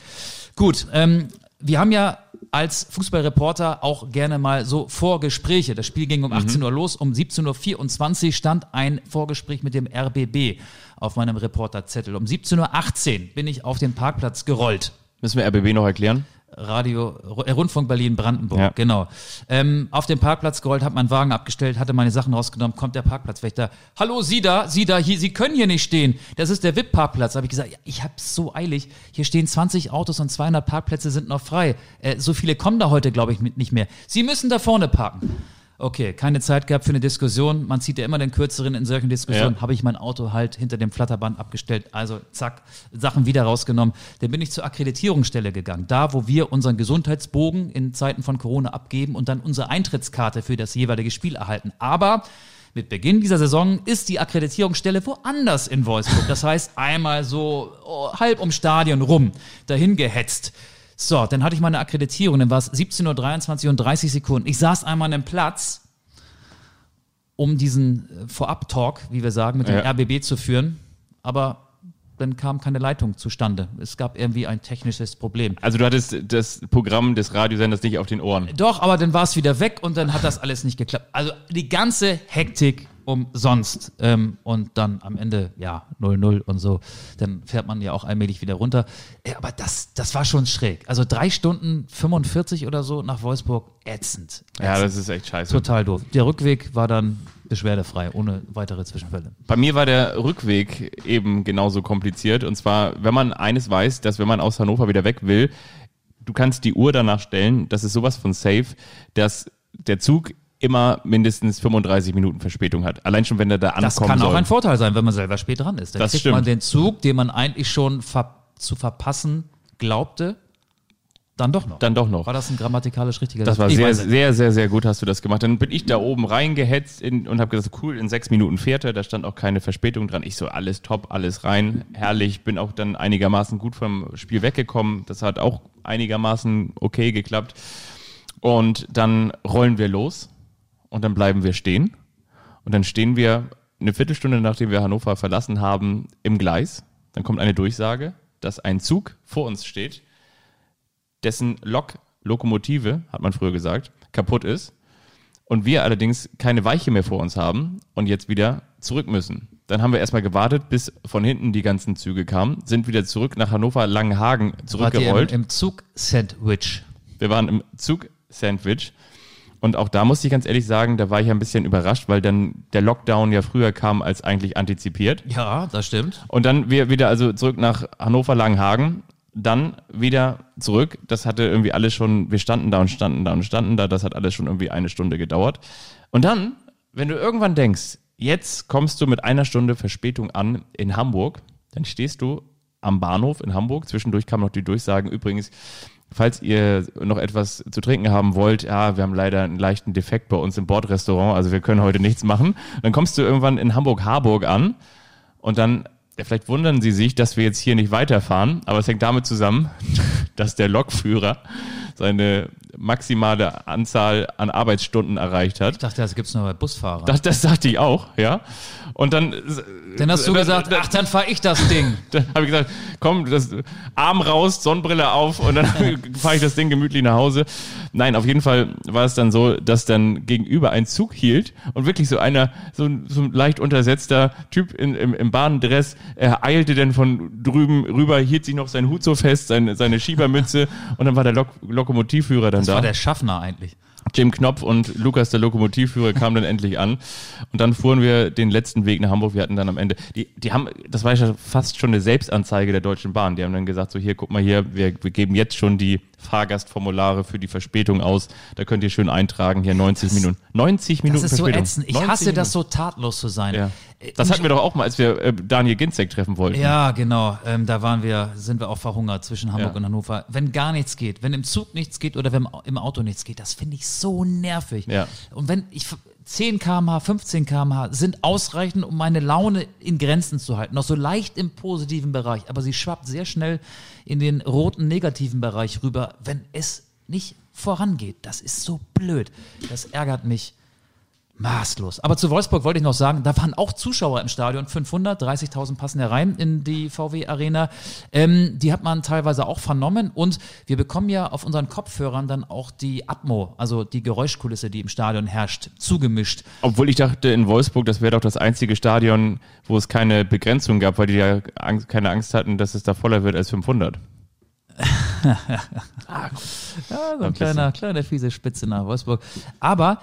Gut, ähm, wir haben ja als Fußballreporter auch gerne mal so Vorgespräche. Das Spiel ging um 18 Uhr los. Um 17.24 Uhr stand ein Vorgespräch mit dem RBB auf meinem Reporterzettel. Um 17.18 Uhr bin ich auf den Parkplatz gerollt. Müssen wir RBB noch erklären? Radio, Rundfunk Berlin Brandenburg, Ja. genau. Ähm, auf dem Parkplatz gerollt, habe meinen Wagen abgestellt, hatte meine Sachen rausgenommen, kommt der Parkplatzwächter. Hallo, Sie da, Sie da, hier, Sie können hier nicht stehen. Das ist der VIP-Parkplatz. Habe ich gesagt, ja, ich hab's so eilig. Hier stehen 20 Autos und 200 Parkplätze sind noch frei. Äh, so viele kommen da heute, glaube ich, mit nicht mehr. Sie müssen da vorne parken. Okay, keine Zeit gehabt für eine Diskussion. Man zieht ja immer den Kürzeren in solchen Diskussionen. Ja. Habe ich mein Auto halt hinter dem Flatterband abgestellt. Also zack, Sachen wieder rausgenommen. Dann bin ich zur Akkreditierungsstelle gegangen. Da, wo wir unseren Gesundheitsbogen in Zeiten von Corona abgeben und dann unsere Eintrittskarte für das jeweilige Spiel erhalten. Aber mit Beginn dieser Saison ist die Akkreditierungsstelle woanders in Wolfsburg. Das heißt, einmal so oh, halb ums Stadion rum, dahin gehetzt. So, dann hatte ich meine Akkreditierung, dann war es 17.23 Uhr und 30 Sekunden. Ich saß einmal an einem Platz, um diesen äh, Vorab-Talk, wie wir sagen, mit dem Ja. RBB zu führen. Aber dann kam keine Leitung zustande. Es gab irgendwie ein technisches Problem. Also du hattest das Programm des Radiosenders nicht auf den Ohren. Doch, aber dann war es wieder weg und dann hat das alles nicht geklappt. Also die ganze Hektik umsonst. Ähm, und dann am Ende, ja, 0-0 und so. Dann fährt man ja auch allmählich wieder runter. Äh, aber das, das war schon schräg. Also drei Stunden 45 oder so nach Wolfsburg, ätzend. Ja, ätzend. das ist echt scheiße. total doof. Der Rückweg war dann beschwerdefrei, ohne weitere Zwischenfälle. Bei mir war der Rückweg eben genauso kompliziert. Und zwar, wenn man eines weiß, dass wenn man aus Hannover wieder weg will, du kannst die Uhr danach stellen, das ist sowas von safe, dass der Zug immer mindestens 35 Minuten Verspätung hat. Allein schon, wenn er da ankommen Das kann soll. auch ein Vorteil sein, wenn man selber spät dran ist. Dann Das kriegt stimmt. man den Zug, den man eigentlich schon ver zu verpassen glaubte, dann doch noch. Dann doch noch. War das ein grammatikalisch richtiger Das war sehr, sehr, sehr, sehr gut, hast du das gemacht. Dann bin ich da oben reingehetzt in, und habe gesagt, cool, in sechs Minuten fährt er, da stand auch keine Verspätung dran. Ich so, alles top, alles rein, herrlich, bin auch dann einigermaßen gut vom Spiel weggekommen. Das hat auch einigermaßen okay geklappt. Und dann rollen wir los und dann bleiben wir stehen. Und dann stehen wir eine Viertelstunde, nachdem wir Hannover verlassen haben, im Gleis. Dann kommt eine Durchsage, dass ein Zug vor uns steht, dessen Lok, Lokomotive, hat man früher gesagt, kaputt ist. Und wir allerdings keine Weiche mehr vor uns haben und jetzt wieder zurück müssen. Dann haben wir erstmal gewartet, bis von hinten die ganzen Züge kamen, sind wieder zurück nach Hannover Langenhagen Wart ihr zurückgerollt. im, im Zug-Sandwich. Wir waren im Zug-Sandwich. Und auch da musste ich ganz ehrlich sagen, da war ich ein bisschen überrascht, weil dann der Lockdown ja früher kam als eigentlich antizipiert. Ja, das stimmt. Und dann wir wieder also zurück nach Hannover Langenhagen, dann wieder zurück. Das hatte irgendwie alles schon, wir standen da und standen da und standen da, das hat alles schon irgendwie eine Stunde gedauert. Und dann, wenn du irgendwann denkst, jetzt kommst du mit einer Stunde Verspätung an in Hamburg, dann stehst du am Bahnhof in Hamburg. Zwischendurch kamen noch die Durchsagen, übrigens, falls ihr noch etwas zu trinken haben wollt, ja, wir haben leider einen leichten Defekt bei uns im Bordrestaurant, also wir können heute nichts machen. Dann kommst du irgendwann in Hamburg-Harburg an und dann, ja, vielleicht wundern sie sich, dass wir jetzt hier nicht weiterfahren, aber es hängt damit zusammen, dass der Lokführer seine maximale Anzahl an Arbeitsstunden erreicht hat. Ich dachte, das gibt's nur bei Busfahrern. Das, das sagte ich auch, ja. Und dann, dann hast du dann- gesagt, dann- ach, dann fahr ich das Ding. dann habe ich gesagt, komm, das Arm raus, Sonnenbrille auf und dann fahre ich das Ding gemütlich nach Hause. Nein, auf jeden Fall war es dann so, dass dann gegenüber ein Zug hielt und wirklich so einer, so ein, so ein leicht untersetzter Typ in, im, im Bahndress, er eilte dann von drüben rüber, hielt sich noch seinen Hut so fest, seine, seine Schiebermütze und dann war der Lok Lokomotivführer dann Das da. war der Schaffner eigentlich. Jim Knopf und Lukas, der Lokomotivführer, kamen dann endlich an. Und dann fuhren wir den letzten Weg nach Hamburg. Wir hatten dann am Ende, die, die haben, das war ja fast schon eine Selbstanzeige der Deutschen Bahn. Die haben dann gesagt, so hier, guck mal hier, wir, wir geben jetzt schon die Fahrgastformulare für die Verspätung aus. Da könnt ihr schön eintragen, hier 90 Minuten. 90 Minuten Das ist so Verspätung. ätzend. Ich 90 hasse das Minuten. so tatlos zu sein. Ja. Äh, Das hatten wir doch auch mal, als wir äh, Daniel Ginzek treffen wollten. Ja, genau. Ähm, da waren wir, sind wir auch verhungert zwischen Hamburg Ja. und Hannover. Wenn gar nichts geht, wenn im Zug nichts geht oder wenn im Auto nichts geht, das finde ich so nervig. Ja. Und wenn ich 10 km/h, 15 km/h sind ausreichend, um meine Laune in Grenzen zu halten. Noch so leicht im positiven Bereich, aber sie schwappt sehr schnell in den roten negativen Bereich rüber, wenn es nicht vorangeht. Das ist so blöd. Das ärgert mich Maßlos. Aber zu Wolfsburg wollte ich noch sagen, da waren auch Zuschauer im Stadion, 500, 30.000 passen herein in die VW Arena. Ähm, die hat man teilweise auch vernommen und wir bekommen ja auf unseren Kopfhörern dann auch die Atmo, also die Geräuschkulisse, die im Stadion herrscht, zugemischt. Obwohl ich dachte, in Wolfsburg, das wäre doch das einzige Stadion, wo es keine Begrenzung gab, weil die ja Angst, keine Angst hatten, dass es da voller wird als 500. Ja, so ein kleiner, kleiner fiese Spitze nach Wolfsburg. Aber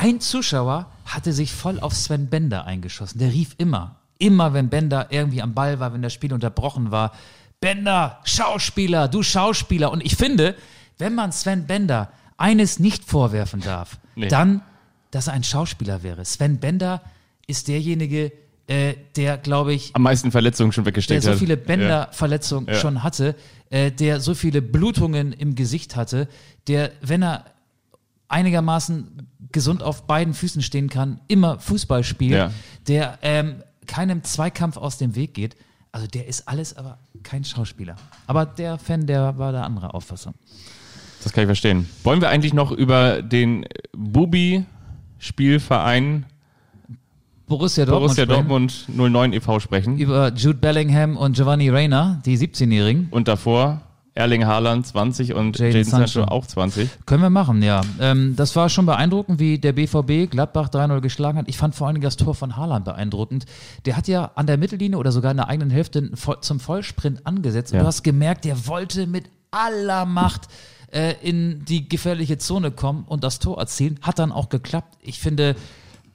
ein Zuschauer hatte sich voll auf Sven Bender eingeschossen. Der rief immer, immer wenn Bender irgendwie am Ball war, wenn das Spiel unterbrochen war, Bender, Schauspieler, du Schauspieler. Und ich finde, wenn man Sven Bender eines nicht vorwerfen darf, Nee. dann, dass er ein Schauspieler wäre. Sven Bender ist derjenige, äh, der, glaube ich, Am meisten Verletzungen schon der weggesteckt so hat. viele Ja. Bänderverletzungen Ja. schon hatte, äh, der so viele Blutungen im Gesicht hatte, der, wenn er einigermaßen gesund auf beiden Füßen stehen kann, immer Fußball spielt, Ja. der ähm, keinem Zweikampf aus dem Weg geht. Also der ist alles, aber kein Schauspieler. Aber der Fan, der war der andere Auffassung. Das kann ich verstehen. Wollen wir eigentlich noch über den Bubi-Spielverein Borussia Dortmund, Borussia Dortmund 09 e.V. sprechen? über Jude Bellingham und Giovanni Reina, die 17-Jährigen. Und davor Erling Haaland 20 und Jadon Jaden Sancho Sancho. auch 20. Können wir machen, ja. Ähm, das war schon beeindruckend, wie der BVB Gladbach 3-0 geschlagen hat. Ich fand vor allen Dingen das Tor von Haaland beeindruckend. Der hat ja an der Mittellinie oder sogar in der eigenen Hälfte zum Vollsprint angesetzt. Und Ja. du hast gemerkt, der wollte mit aller Macht äh, in die gefährliche Zone kommen und das Tor erzielen. Hat dann auch geklappt. Ich finde,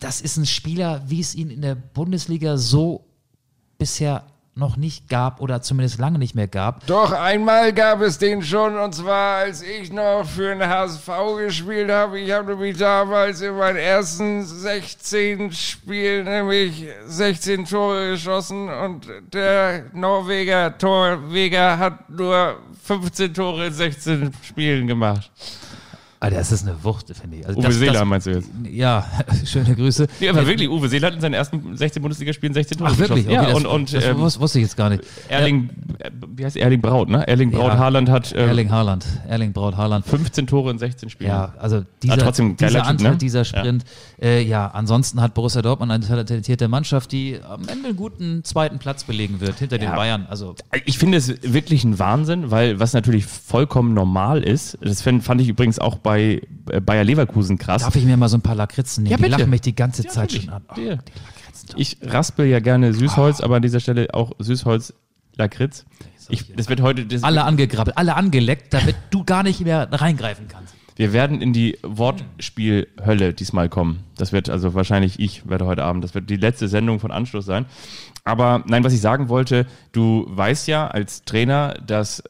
das ist ein Spieler, wie es ihn in der Bundesliga so bisher noch nicht gab oder zumindest lange nicht mehr gab. Doch einmal gab es den schon, und zwar als ich noch für den HSV gespielt habe. Ich habe nämlich damals in meinen ersten 16 Spielen nämlich 16 Tore geschossen und der Norweger Torweger hat nur 15 Tore in 16 Spielen gemacht. Ah, das ist eine Wucht, finde ich. Also Uwe das, Seeler das, meinst du jetzt? Ja, schöne Grüße. Ja, aber wirklich, Uwe Seeler hat in seinen ersten 16 Bundesligaspielen 16 Tore Ach, wirklich? Okay, ja, das, und, und das ähm, wus- wusste ich jetzt gar nicht. Erling, äh, wie heißt Erling Braut, ne? Erling Braut Ja. Haaland hat äh, Erling Haaland. Erling Braut Haaland. 15 Tore in 16 Spielen. Ja, also dieser, geiler dieser Antritt, ne? dieser Sprint. Ja. Äh, ja, ansonsten hat Borussia Dortmund eine talentierte Mannschaft, die am Ende einen guten zweiten Platz belegen wird, hinter den Ja. Bayern. Also Ich finde es wirklich ein Wahnsinn, weil was natürlich vollkommen normal ist, das fand ich übrigens auch bei äh, Bayer Leverkusen krass. darf ich mir mal so ein paar Lakritzen nehmen? Ja, die bitte. lachen mich die ganze Ja, Zeit schon an. Oh, Ja. die. Ich raspel ja gerne Süßholz, aber an dieser Stelle auch Süßholz Lakritz. Ich, das wird heute, das, Alle angegrabbelt, alle angeleckt, damit du gar nicht mehr reingreifen kannst. wir werden in die Wortspielhölle diesmal kommen. Das wird also wahrscheinlich ich werde heute Abend, das wird die letzte Sendung von Anschluss sein. Aber nein, was ich sagen wollte, du weißt ja als Trainer, dass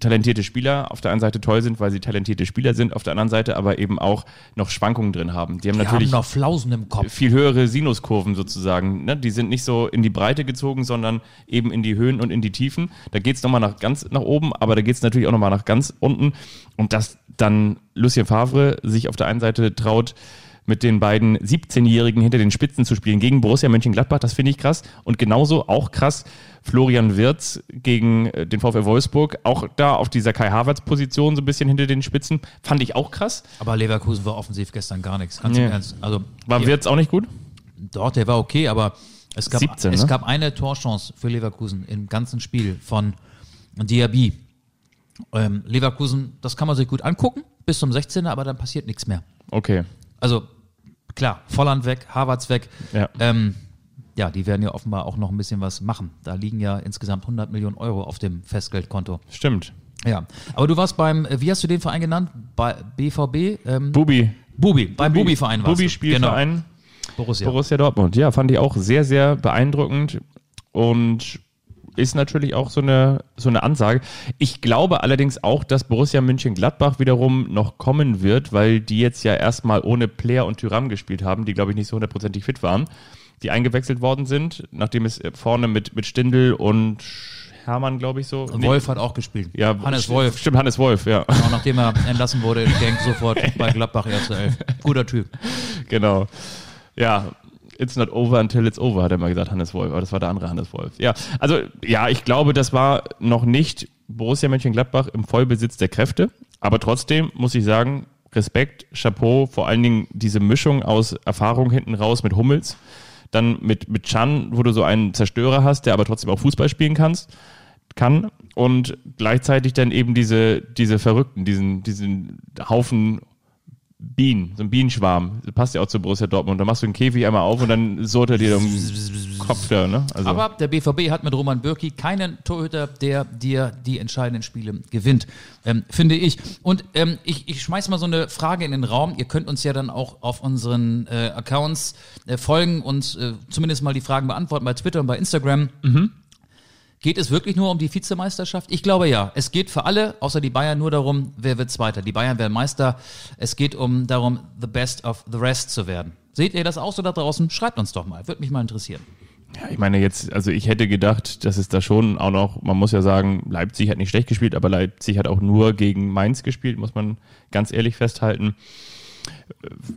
talentierte Spieler auf der einen Seite toll sind, weil sie talentierte Spieler sind, auf der anderen Seite aber eben auch noch Schwankungen drin haben. Die haben Wir natürlich haben noch Flausen im Kopf. viel höhere Sinuskurven sozusagen. Ne? Die sind nicht so in die Breite gezogen, sondern eben in die Höhen und in die Tiefen. Da geht's nochmal nach ganz nach oben, aber da geht's natürlich auch nochmal nach ganz unten. Und dass dann Lucien Favre sich auf der einen Seite traut, mit den beiden 17-Jährigen hinter den Spitzen zu spielen gegen Borussia Mönchengladbach, das finde ich krass. Und genauso auch krass Florian Wirz gegen äh, den VfL Wolfsburg, auch da auf dieser Kai Havertz-Position so ein bisschen hinter den Spitzen, fand ich auch krass. Aber Leverkusen war offensiv gestern gar nichts. Ganz Nee. im Ernst. Also, War die- Wirtz auch nicht gut? Dort, der war okay, aber es gab, 17, es ne? gab eine Torchance für Leverkusen im ganzen Spiel von Diaby. Ähm, Leverkusen, das kann man sich gut angucken, bis zum 16er, aber dann passiert nichts mehr. Okay. Also klar, Volland weg, Havertz weg. Ja. Ähm, ja, die werden ja offenbar auch noch ein bisschen was machen. Da liegen ja insgesamt 100 Millionen Euro auf dem Festgeldkonto. Stimmt. Ja, aber du warst beim, äh, wie hast du den Verein genannt? Bei BVB? Ähm, Bubi. Bubi, beim Bubi-Verein warst du. Bubi-Spielverein Genau. Borussia. Borussia Dortmund. Ja, fand ich auch sehr, sehr beeindruckend und ist natürlich auch so eine, so eine Ansage. Ich glaube allerdings auch, dass Borussia München-Gladbach wiederum noch kommen wird, weil die jetzt ja erstmal ohne Player und Tyram gespielt haben, die glaube ich nicht so hundertprozentig fit waren, die eingewechselt worden sind, nachdem es vorne mit, mit Stindl und Hermann, glaube ich, so. Und Wolf hat auch gespielt. Ja, Hannes Wolf. Stimmt, Hannes Wolf, ja. Auch nachdem er entlassen wurde, Genk sofort bei Gladbach erste Elf. Guter Typ. Genau. Ja, it's not over until it's over, hat er mal gesagt, Hannes Wolf. Aber das war der andere Hannes Wolf. Ja, also ja, ich glaube, das war noch nicht Borussia Mönchengladbach im Vollbesitz der Kräfte. Aber trotzdem muss ich sagen, Respekt, Chapeau, vor allen Dingen diese Mischung aus Erfahrung hinten raus mit Hummels, dann mit, mit Chan, wo du so einen Zerstörer hast, der aber trotzdem auch Fußball spielen kannst, kann und gleichzeitig dann eben diese, diese Verrückten, diesen, diesen Haufen Bienen, so ein Bienenschwarm. Das passt ja auch zu Borussia Dortmund. Da machst du den Käfig einmal auf und dann surrt er dir den Kopf da, ne? Also. Aber der BVB hat mit Roman Bürki keinen Torhüter, der dir die entscheidenden Spiele gewinnt, ähm, finde ich. Und ähm, ich, ich schmeiß mal so eine Frage in den Raum. Ihr könnt uns ja dann auch auf unseren äh, Accounts äh, folgen und äh, zumindest mal die Fragen beantworten bei Twitter und bei Instagram. Geht es wirklich nur um die Vizemeisterschaft? Ich glaube ja. Es geht für alle, außer die Bayern, nur darum, wer wird Zweiter. Die Bayern werden Meister. Es geht um darum, the best of the rest zu werden. Seht ihr das auch so da draußen? Schreibt uns doch mal. Würde mich mal interessieren. Ja, ich meine jetzt, also ich hätte gedacht, dass es da schon auch noch, man muss ja sagen, Leipzig hat nicht schlecht gespielt, aber Leipzig hat auch nur gegen Mainz gespielt, muss man ganz ehrlich festhalten.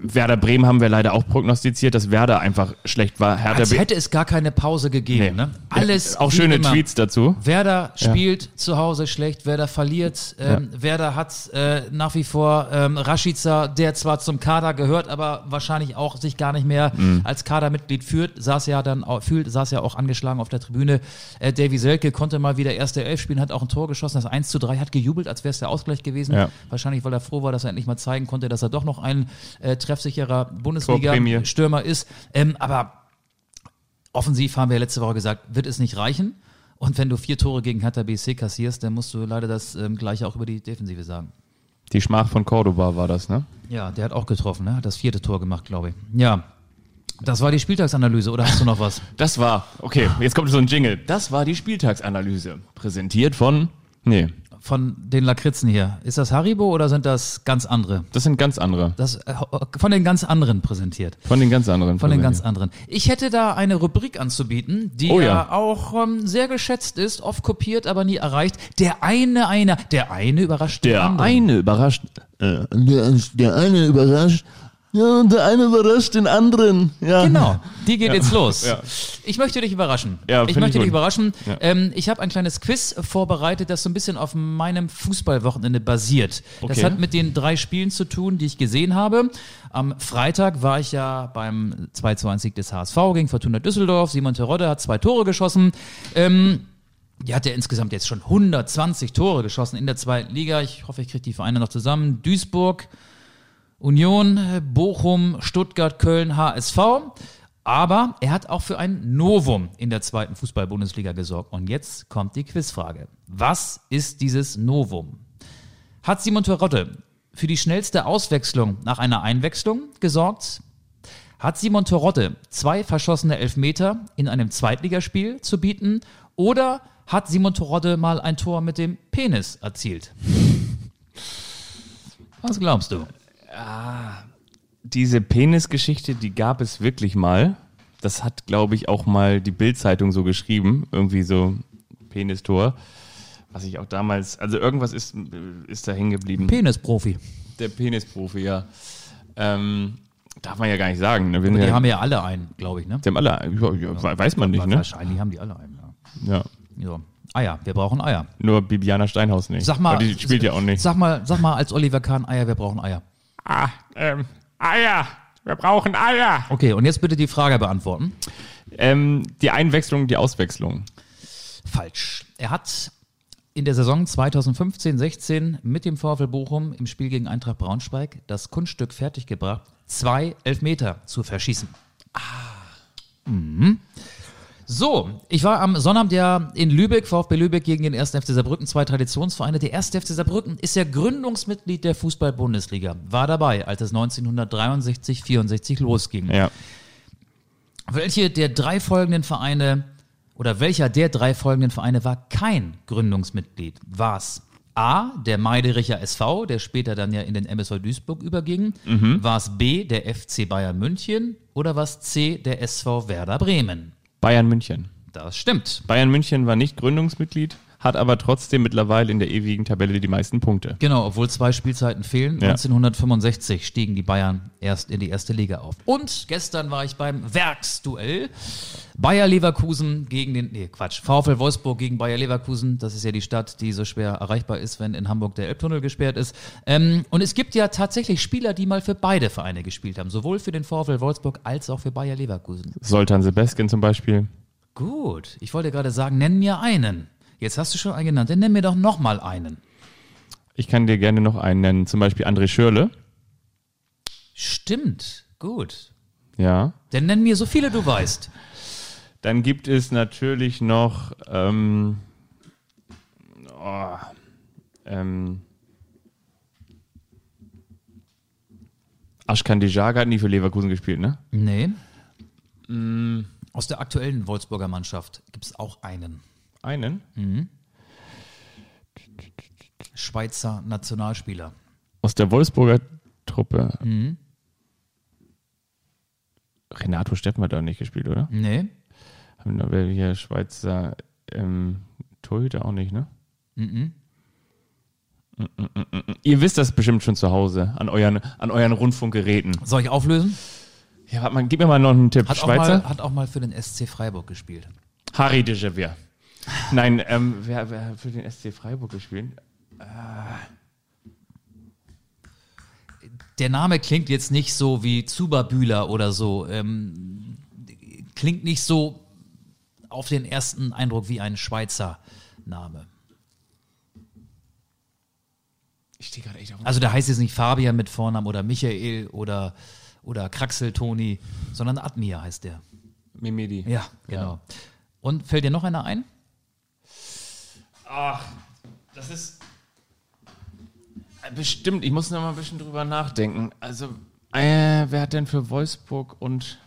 Werder Bremen haben wir leider auch prognostiziert, dass Werder einfach schlecht war. Hertha Als hätte es gar keine Pause gegeben. Nee. Ne? Alles auch wie schöne immer. Tweets dazu. Werder spielt zu Hause schlecht, Werder verliert. Ähm, Werder hat äh, nach wie vor ähm, Rashica, der zwar zum Kader gehört, aber wahrscheinlich auch sich gar nicht mehr Mhm. als Kadermitglied führt, saß ja dann auch, fühlt, saß ja auch angeschlagen auf der Tribüne. Äh, Davy Selke konnte mal wieder erste Elf spielen, hat auch ein Tor geschossen, das 1 zu 3, hat gejubelt, als wäre es der Ausgleich gewesen. Ja. Wahrscheinlich, weil er froh war, dass er endlich mal zeigen konnte, dass er doch noch ein äh, treffsicherer. Bundesliga-Stürmer ist. Ähm, aber offensiv haben wir letzte Woche gesagt, wird es nicht reichen. Und wenn du vier Tore gegen Hertha BSC kassierst, dann musst du leider das ähm, gleiche auch über die Defensive sagen. Die Schmach von Cordoba war das, ne? Ja, der hat auch getroffen, ne? Hat das vierte Tor gemacht, glaube ich. Ja. Das war die Spieltagsanalyse, oder hast du noch was? Das war, okay, jetzt kommt so ein Jingle. Das war die Spieltagsanalyse. Präsentiert von, nee, Von den Lakritzen hier. Ist das Haribo oder sind das ganz andere? das sind ganz andere. Das äh, von den ganz anderen präsentiert. Von den ganz anderen. Von den ganz anderen. Ich hätte da eine Rubrik anzubieten, die Oh ja. ja. auch ähm, sehr geschätzt ist, oft kopiert, aber nie erreicht. Der eine, einer, der eine überrascht den Der anderen. eine überrascht, äh, Der, der eine überrascht. Ja, und der eine überrascht den anderen. Ja. Genau, die geht jetzt los. Ja. Ich möchte dich überraschen. Ja, ich möchte ich dich überraschen. Ja. Ähm, ich habe ein kleines Quiz vorbereitet, das so ein bisschen auf meinem Fußballwochenende basiert. Das Okay. hat mit den drei Spielen zu tun, die ich gesehen habe. Am Freitag war ich ja beim 2 zu 1 Sieg des HSV gegen Fortuna Düsseldorf. Simon Terodde hat zwei Tore geschossen. Ähm, die hat ja insgesamt jetzt schon 120 Tore geschossen in der zweiten Liga. Ich hoffe, ich kriege die Vereine noch zusammen. Duisburg, Union, Bochum, Stuttgart, Köln, HSV. Aber er hat auch für ein Novum in der zweiten Fußball-Bundesliga gesorgt. Und jetzt kommt die Quizfrage. Was ist dieses Novum? Hat Simon Terodde für die schnellste Auswechslung nach einer Einwechslung gesorgt? Hat Simon Terodde zwei verschossene Elfmeter in einem Zweitligaspiel zu bieten? Oder hat Simon Terodde mal ein Tor mit dem Penis erzielt? Was glaubst du? Diese Penisgeschichte, die gab es wirklich mal. Das hat, glaube ich, auch mal die Bild-Zeitung so geschrieben. Irgendwie so Penistor. Was ich auch damals, also irgendwas ist, ist da hängen geblieben. Penisprofi. Der Penisprofi, ja. Ähm, darf man ja gar nicht sagen. Ne? Die ja, haben ja alle einen, glaube ich, ne? die haben alle, ja, ja, weiß man nicht, ne? Wahrscheinlich haben die alle einen, ja. Ja. So. Eier, wir brauchen Eier. Nur Bibiana Steinhaus nicht. Sag mal, Aber die spielt ja auch nicht. Sag mal, sag mal als Oliver Kahn Eier, wir brauchen Eier. Ah, ähm, Eier. Wir brauchen Eier. Okay, und jetzt bitte die Frage beantworten. Ähm, die Einwechslung, die Auswechslung. Falsch. Er hat in der Saison 2015-16 mit dem VfL Bochum im Spiel gegen Eintracht Braunschweig das Kunststück fertiggebracht, zwei Elfmeter zu verschießen. Mhm. So, ich war am Sonnabend ja in Lübeck, VfB Lübeck gegen den 1. FC Saarbrücken, zwei Traditionsvereine. Der 1. FC Saarbrücken ist ja Gründungsmitglied der Fußball-Bundesliga, war dabei, als es 1963, 64 losging. Ja. Welche der drei folgenden Vereine oder welcher der drei folgenden Vereine war kein Gründungsmitglied? War's A, der Meidericher SV, der später dann ja in den MSV Duisburg überging? War es B, der FC Bayern München? Oder war es C, der SV Werder Bremen? Bayern München. Das stimmt. Bayern München war nicht Gründungsmitglied, hat aber trotzdem mittlerweile in der ewigen Tabelle die meisten Punkte. Genau, obwohl zwei Spielzeiten fehlen. Ja. 1965 stiegen die Bayern erst in die erste Liga auf. Und gestern war ich beim Werksduell. Bayer Leverkusen gegen den, nee, Quatsch, VfL Wolfsburg gegen Bayer Leverkusen. Das ist ja die Stadt, die so schwer erreichbar ist, wenn in Hamburg der Elbtunnel gesperrt ist. Ähm, und es gibt ja tatsächlich Spieler, die mal für beide Vereine gespielt haben. Sowohl für den VfL Wolfsburg als auch für Bayer Leverkusen. Soltan Sebeskin zum Beispiel. Gut, ich wollte gerade sagen, nenn mir einen. Jetzt hast du schon einen genannt, dann nenn mir doch noch mal einen. Ich kann dir gerne noch einen nennen, zum Beispiel André Schürle. Stimmt, gut. Ja. Dann nenn mir so viele du weißt. Dann gibt es natürlich noch ähm, oh, ähm, Ashkan Dejaga hat nie für Leverkusen gespielt, ne? Nee. Aus der aktuellen Wolfsburger Mannschaft gibt es auch einen. Einen? Schweizer Nationalspieler. Aus der Wolfsburger Truppe. Renato Steffen hat da nicht gespielt, oder? Nee. Haben wir wer hier Schweizer ähm, Torhüter auch nicht, ne? Mm. Ihr wisst das bestimmt schon zu Hause an euren, an euren Rundfunkgeräten. Soll ich auflösen? Ja, warte mal, gib mir mal noch einen Tipp. Hat auch, Schweizer? mal, hat auch mal für den SC Freiburg gespielt. Harry de Javier. Nein, ähm, wer, wer hat für den SC Freiburg gespielt? Der Name klingt jetzt nicht so wie Zubabühler oder so. Ähm, klingt nicht so auf den ersten Eindruck wie ein Schweizer Name. Ich stehe gerade echt auf. Also der heißt jetzt nicht Fabian mit Vornamen oder Michael oder, oder Kraxel Toni, sondern Admir heißt der. Mimedi. Ja, genau. Und fällt dir noch einer ein? Ach, das ist. Bestimmt, ich muss noch mal ein bisschen drüber nachdenken. Also, äh, wer hat denn für Wolfsburg und.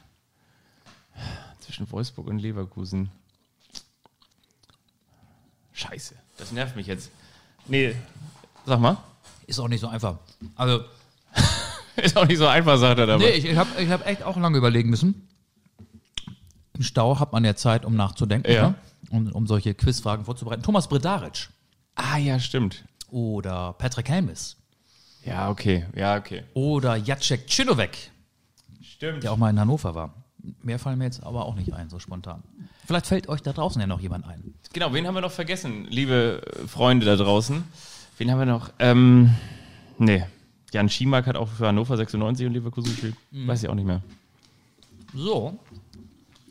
Zwischen Wolfsburg und Leverkusen. Scheiße, das nervt mich jetzt. Nee, sag mal. Ist auch nicht so einfach. Also, Ist auch nicht so einfach, sagt er dabei. nee, ich, ich habe ich hab echt auch lange überlegen müssen. Im Stau hat man ja Zeit, um nachzudenken, Ja. ne? Um, um solche Quizfragen vorzubereiten. Thomas Bredaric Ah, ja, stimmt. oder Patrick Helmis Ja, okay, ja, okay. oder Jacek Cinovic, Stimmt. der auch mal in Hannover war. Mehr fallen mir jetzt aber auch nicht ein, so spontan. Vielleicht fällt euch da draußen ja noch jemand ein. Genau, wen haben wir noch vergessen, liebe äh, Freunde da draußen? Wen haben wir noch? Ähm, nee. Jan Schimak hat auch für Hannover 96 und Leverkusen gespielt. Weiß ich auch nicht mehr. So,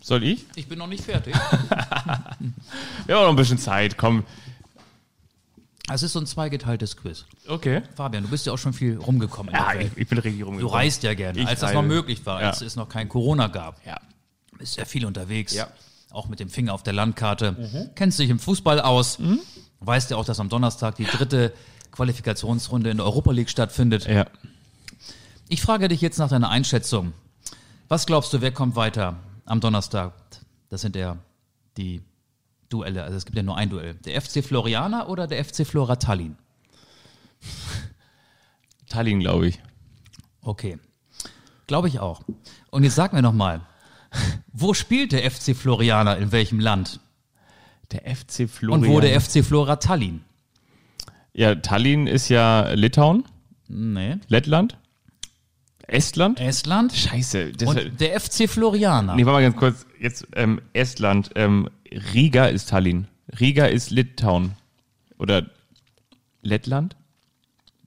Soll ich? ich bin noch nicht fertig. Wir haben noch ein bisschen Zeit, komm. Es ist so ein zweigeteiltes Quiz. Okay. Fabian, du bist ja auch schon viel rumgekommen. Ja, ich, ich bin richtig Du rumgekommen. reist ja gerne, Ich als das reise. noch möglich war, Ja. als es noch kein Corona gab. Ja. Bist ja viel unterwegs. Ja. Auch mit dem Finger auf der Landkarte. Kennst dich im Fußball aus. Weißt ja auch, dass am Donnerstag die dritte Qualifikationsrunde in der Europa League stattfindet. Ja. Ich frage dich jetzt nach deiner Einschätzung. Was glaubst du, wer kommt weiter am Donnerstag? Das sind ja die Duelle. Also es gibt ja nur ein Duell. Der FC Floriana oder der FC Flora Tallinn? Tallinn, glaube ich. Okay. Glaube ich auch. Und jetzt sag mir noch mal, wo spielt der FC Floriana in welchem Land? Der FC Florian. Und wo der FC Flora Tallinn? Ja, Tallinn ist ja Litauen, Nee. Lettland, Estland. Estland? Scheiße. Das Und der FC Floriana. nee, warte mal ganz kurz. Jetzt ähm, Estland. Ähm, Riga ist Tallinn. Riga ist Litauen. Oder Lettland?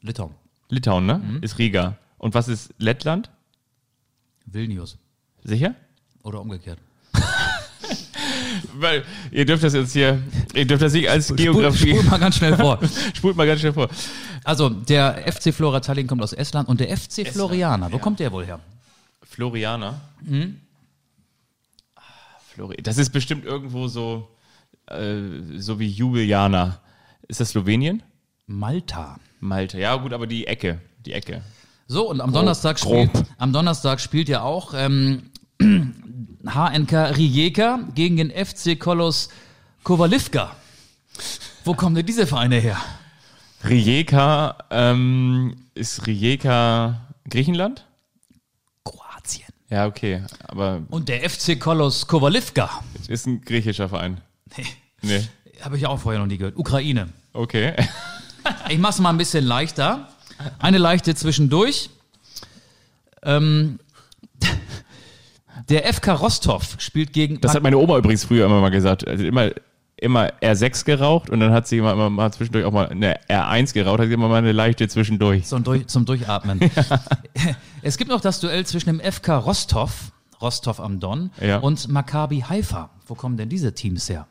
Litauen. Litauen, ne? Ist Riga. Und was ist Lettland? Vilnius. Sicher? Oder umgekehrt. Weil ihr dürft das jetzt hier, ihr dürft das nicht als Geografie. Spul mal ganz schnell vor. Spult mal ganz schnell vor. Also, der FC Flora Tallinn kommt aus Estland und der FC Floriana, wo kommt der wohl her? Florianer. Ah, Flori das ist bestimmt irgendwo so, äh, so wie Jubilianer. Ist das Slowenien? Malta. Malta. Ja, gut, aber die Ecke. Die Ecke. So, und am Donnerstag, grob. spielt, am Donnerstag spielt ja auch ähm, HNK Rijeka gegen den FC Kolos Kowalivka. Wo kommen denn diese Vereine her? Rijeka, ähm, ist Rijeka Griechenland? Kroatien. Ja, okay. Aber Und der FC Kolos Kowalivka. ist ein griechischer Verein. Nee. Habe ich auch vorher noch nie gehört. Ukraine. Okay. Ich mach's mal ein bisschen leichter. Eine leichte zwischendurch. Ähm, der FK Rostov spielt gegen. Das hat meine Oma übrigens früher immer mal gesagt. Also immer, immer R6 geraucht und dann hat sie immer, immer mal zwischendurch auch mal eine R1 geraucht, hat sie immer mal eine leichte zwischendurch. zum, durch, zum Durchatmen. Es gibt noch das Duell zwischen dem FK Rostov, Rostov am Don, Ja. und Maccabi Haifa. Wo kommen denn diese Teams her?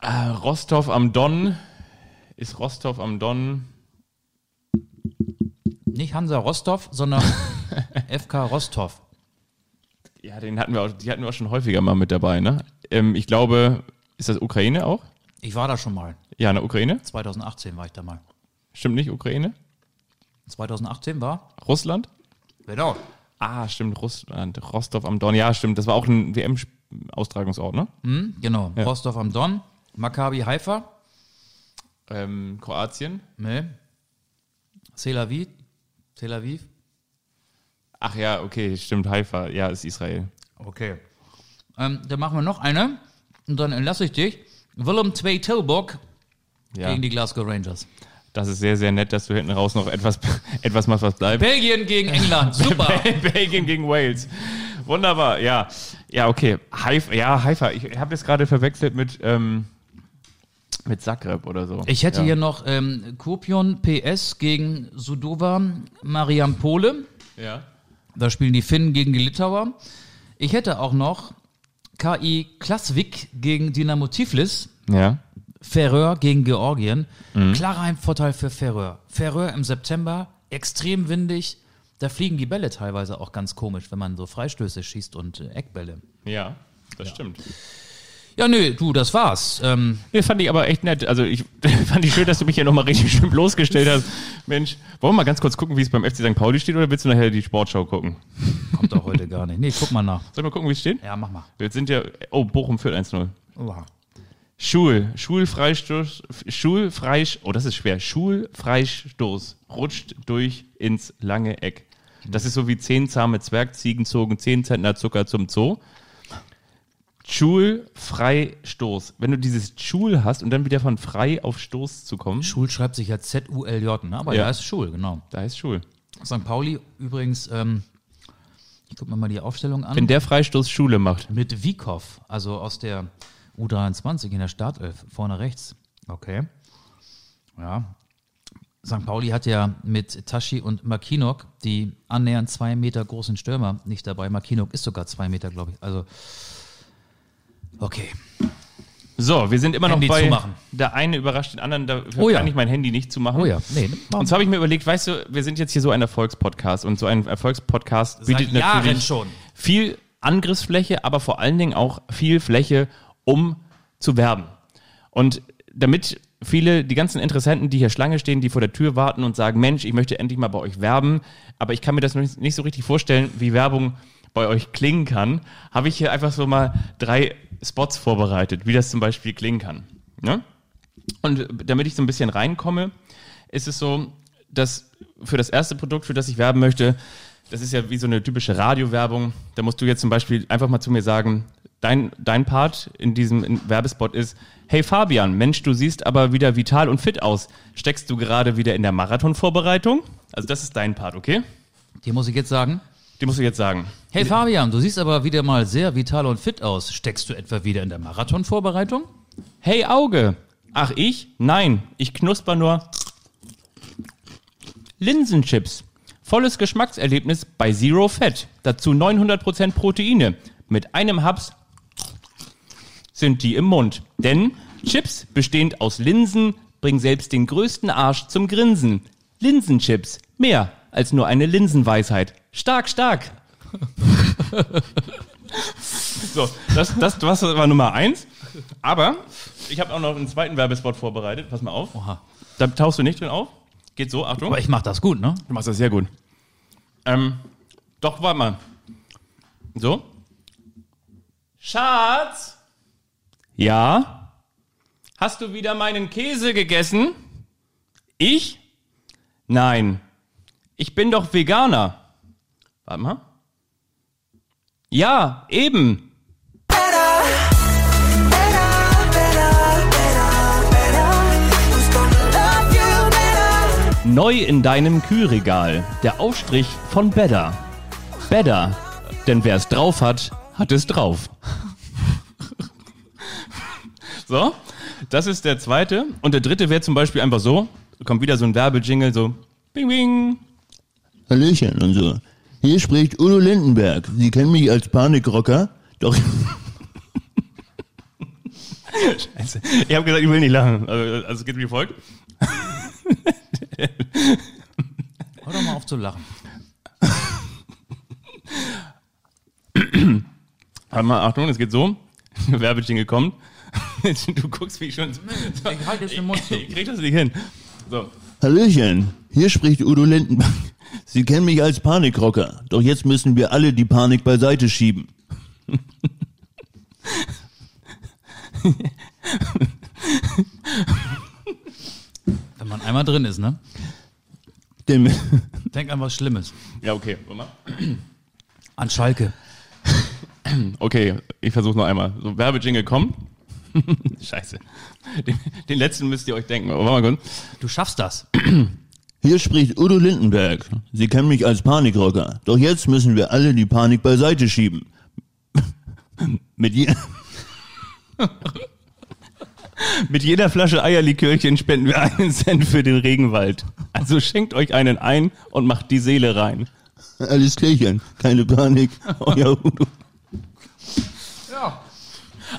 Äh, Rostov am Don. Ist Rostov am Don. Nicht Hansa Rostov, sondern FK Rostov. Ja, den hatten wir auch, die hatten wir auch schon häufiger mal mit dabei, ne? Ähm, ich glaube, ist das Ukraine auch? Ich war da schon mal. Ja, eine Ukraine? 2018 war ich da mal. Stimmt nicht, Ukraine? 2018 war? Russland? Genau. Ah, stimmt, Russland. Rostov am Don. Ja, stimmt. Das war auch ein WM-Austragungsort, ne? Hm, genau. Ja. Rostov am Don. Maccabi Haifa. Ähm, Kroatien. Ne. Tel Aviv. Tel Aviv. Ach ja, okay, stimmt. Haifa. Ja, ist Israel. Okay. Ähm, dann machen wir noch eine. Und dann entlasse ich dich. Willem 2 Tilburg Ja. gegen die Glasgow Rangers. Das ist sehr, sehr nett, dass du hinten raus noch etwas, etwas machst, was bleibt. Belgien gegen England. Super. Belgien gegen Wales. Wunderbar, ja. Ja, okay. Haifa, ja, Haifa. Ich habe jetzt gerade verwechselt mit, ähm, mit Zagreb oder so. Ich hätte ja. hier noch ähm, Kupion PS gegen Sudova Mariampole. Ja. Da spielen die Finnen gegen die Litauer. Ich hätte auch noch KI Klasvik gegen Dynamo Tiflis. Ja. Färöer gegen Georgien. Mhm. Klarer Heimvorteil für Färöer. Färöer im September, extrem windig. Da fliegen die Bälle teilweise auch ganz komisch, wenn man so Freistöße schießt und äh, Eckbälle. Ja, das stimmt. Ja, nö, du, das war's. Ähm, Nee, fand ich aber echt nett. Also ich fand ich schön, dass du mich hier nochmal richtig schön bloßgestellt hast. Mensch, wollen wir mal ganz kurz gucken, wie es beim FC St. Pauli steht oder willst du nachher die Sportschau gucken? kommt doch heute gar nicht. Nee, guck mal nach. Soll ich mal gucken, wie es steht? Ja, mach mal. Wir sind ja, oh, Bochum führt 1-0. Oha. Schul, Schulfreistoß, Schulfreisch, oh, das ist schwer. Schulfreistoß rutscht durch ins lange Eck. Das ist so wie zehn zahme Zwergziegen zogen zehn Zentner Zucker zum Zoo. Schulfreistoß. Wenn du dieses Schul hast und dann wieder von frei auf Stoß zu kommen, Schul schreibt sich ja Z-U-L-J, ne? aber Ja. ja, ist Schul, genau. da heißt Schul. St. Pauli übrigens, ähm, ich guck mir mal die Aufstellung an. Wenn der Freistoß Schule macht. mit Wiekow, also aus der U23 in der Startelf, vorne rechts. Okay. Ja. St. Pauli hat ja mit Tashi und Makinok die annähernd zwei Meter großen Stürmer nicht dabei. Makinok ist sogar zwei Meter, glaube ich. Also, okay. So, wir sind immer Handy noch bei zumachen. der eine überrascht den anderen, da Oh ja. kann ich mein Handy nicht zumachen. Oh ja, nee. Und zwar habe ich mir überlegt, weißt du, wir sind jetzt hier so ein Erfolgspodcast und so ein Erfolgspodcast Seit bietet Jahren natürlich schon. viel Angriffsfläche, aber vor allen Dingen auch viel Fläche, um zu werben. Und damit viele, die ganzen Interessenten, die hier Schlange stehen, die vor der Tür warten und sagen, Mensch, ich möchte endlich mal bei euch werben, aber ich kann mir das nicht so richtig vorstellen, wie Werbung bei euch klingen kann, habe ich hier einfach so mal drei Spots vorbereitet, wie das zum Beispiel klingen kann. Ne? Und damit ich so ein bisschen reinkomme, ist es so, dass für das erste Produkt, für das ich werben möchte, das ist ja wie so eine typische Radiowerbung, da musst du jetzt zum Beispiel einfach mal zu mir sagen, dein, dein Part in diesem Werbespot ist, hey Fabian, Mensch, du siehst aber wieder vital und fit aus. Steckst du gerade wieder in der Marathonvorbereitung? Also das ist dein Part, okay? Dir muss ich jetzt sagen. Die musst du jetzt sagen. Hey Fabian, du siehst aber wieder mal sehr vital und fit aus. Steckst du etwa wieder in der Marathonvorbereitung? Hey Auge! Ach ich? Nein, ich knusper nur Linsenchips. Volles Geschmackserlebnis bei Zero Fett. Dazu 900% Proteine. Mit einem Haps sind die im Mund. Denn Chips, bestehend aus Linsen, bringen selbst den größten Arsch zum Grinsen. Linsenchips. Mehr als nur eine Linsenweisheit. Stark, stark. So, das, das, das war Nummer eins. Aber ich habe auch noch einen zweiten Werbespot vorbereitet. Pass mal auf. Oha. Da tauchst du nicht drin auf. Geht so, Achtung. Aber ich mach das gut, ne? Du machst das sehr gut. Ähm, doch, warte mal. So. Schatz? Ja? Hast du wieder meinen Käse gegessen? Ich? Nein. Ich bin doch Veganer. Warte mal. Ja, eben. Neu in deinem Kühlregal. Der Aufstrich von Better. Better. Denn wer es drauf hat, hat es drauf. so, das ist der zweite. Und der dritte wäre zum Beispiel einfach so: kommt wieder so ein Werbejingle, so Bing, Bing. Hallöchen und so. Hier spricht Udo Lindenberg. Sie kennen mich als Panikrocker, doch Scheiße. Ich habe gesagt, ich will nicht lachen. Also, also es geht wie folgt. Hör doch mal auf zu lachen. Warte mal, Achtung, es geht so. Werbejingle kommt. Du guckst, wie ich schon. Ich halte jetzt den Mund zu. Ich krieg das nicht hin. So. Hallöchen. Hier spricht Udo Lindenberg. Sie kennen mich als Panikrocker, doch jetzt müssen wir alle die Panik beiseite schieben. Wenn man einmal drin ist, ne? Denn, Denk an was Schlimmes. Ja, okay. Warte mal. An Schalke. Okay, ich versuche noch einmal. So, Werbejingle kommt. Scheiße. Den, den letzten müsst ihr euch denken. Aber warte mal kurz. Du schaffst das. hier spricht Udo Lindenberg. Sie kennen mich als Panikrocker, doch jetzt müssen wir alle die Panik beiseite schieben. Mit je Mit jeder Flasche Eierlikörchen spenden wir einen Cent für den Regenwald. Also schenkt euch einen ein und macht die Seele rein. Alles klärchen, keine Panik. Euer Udo.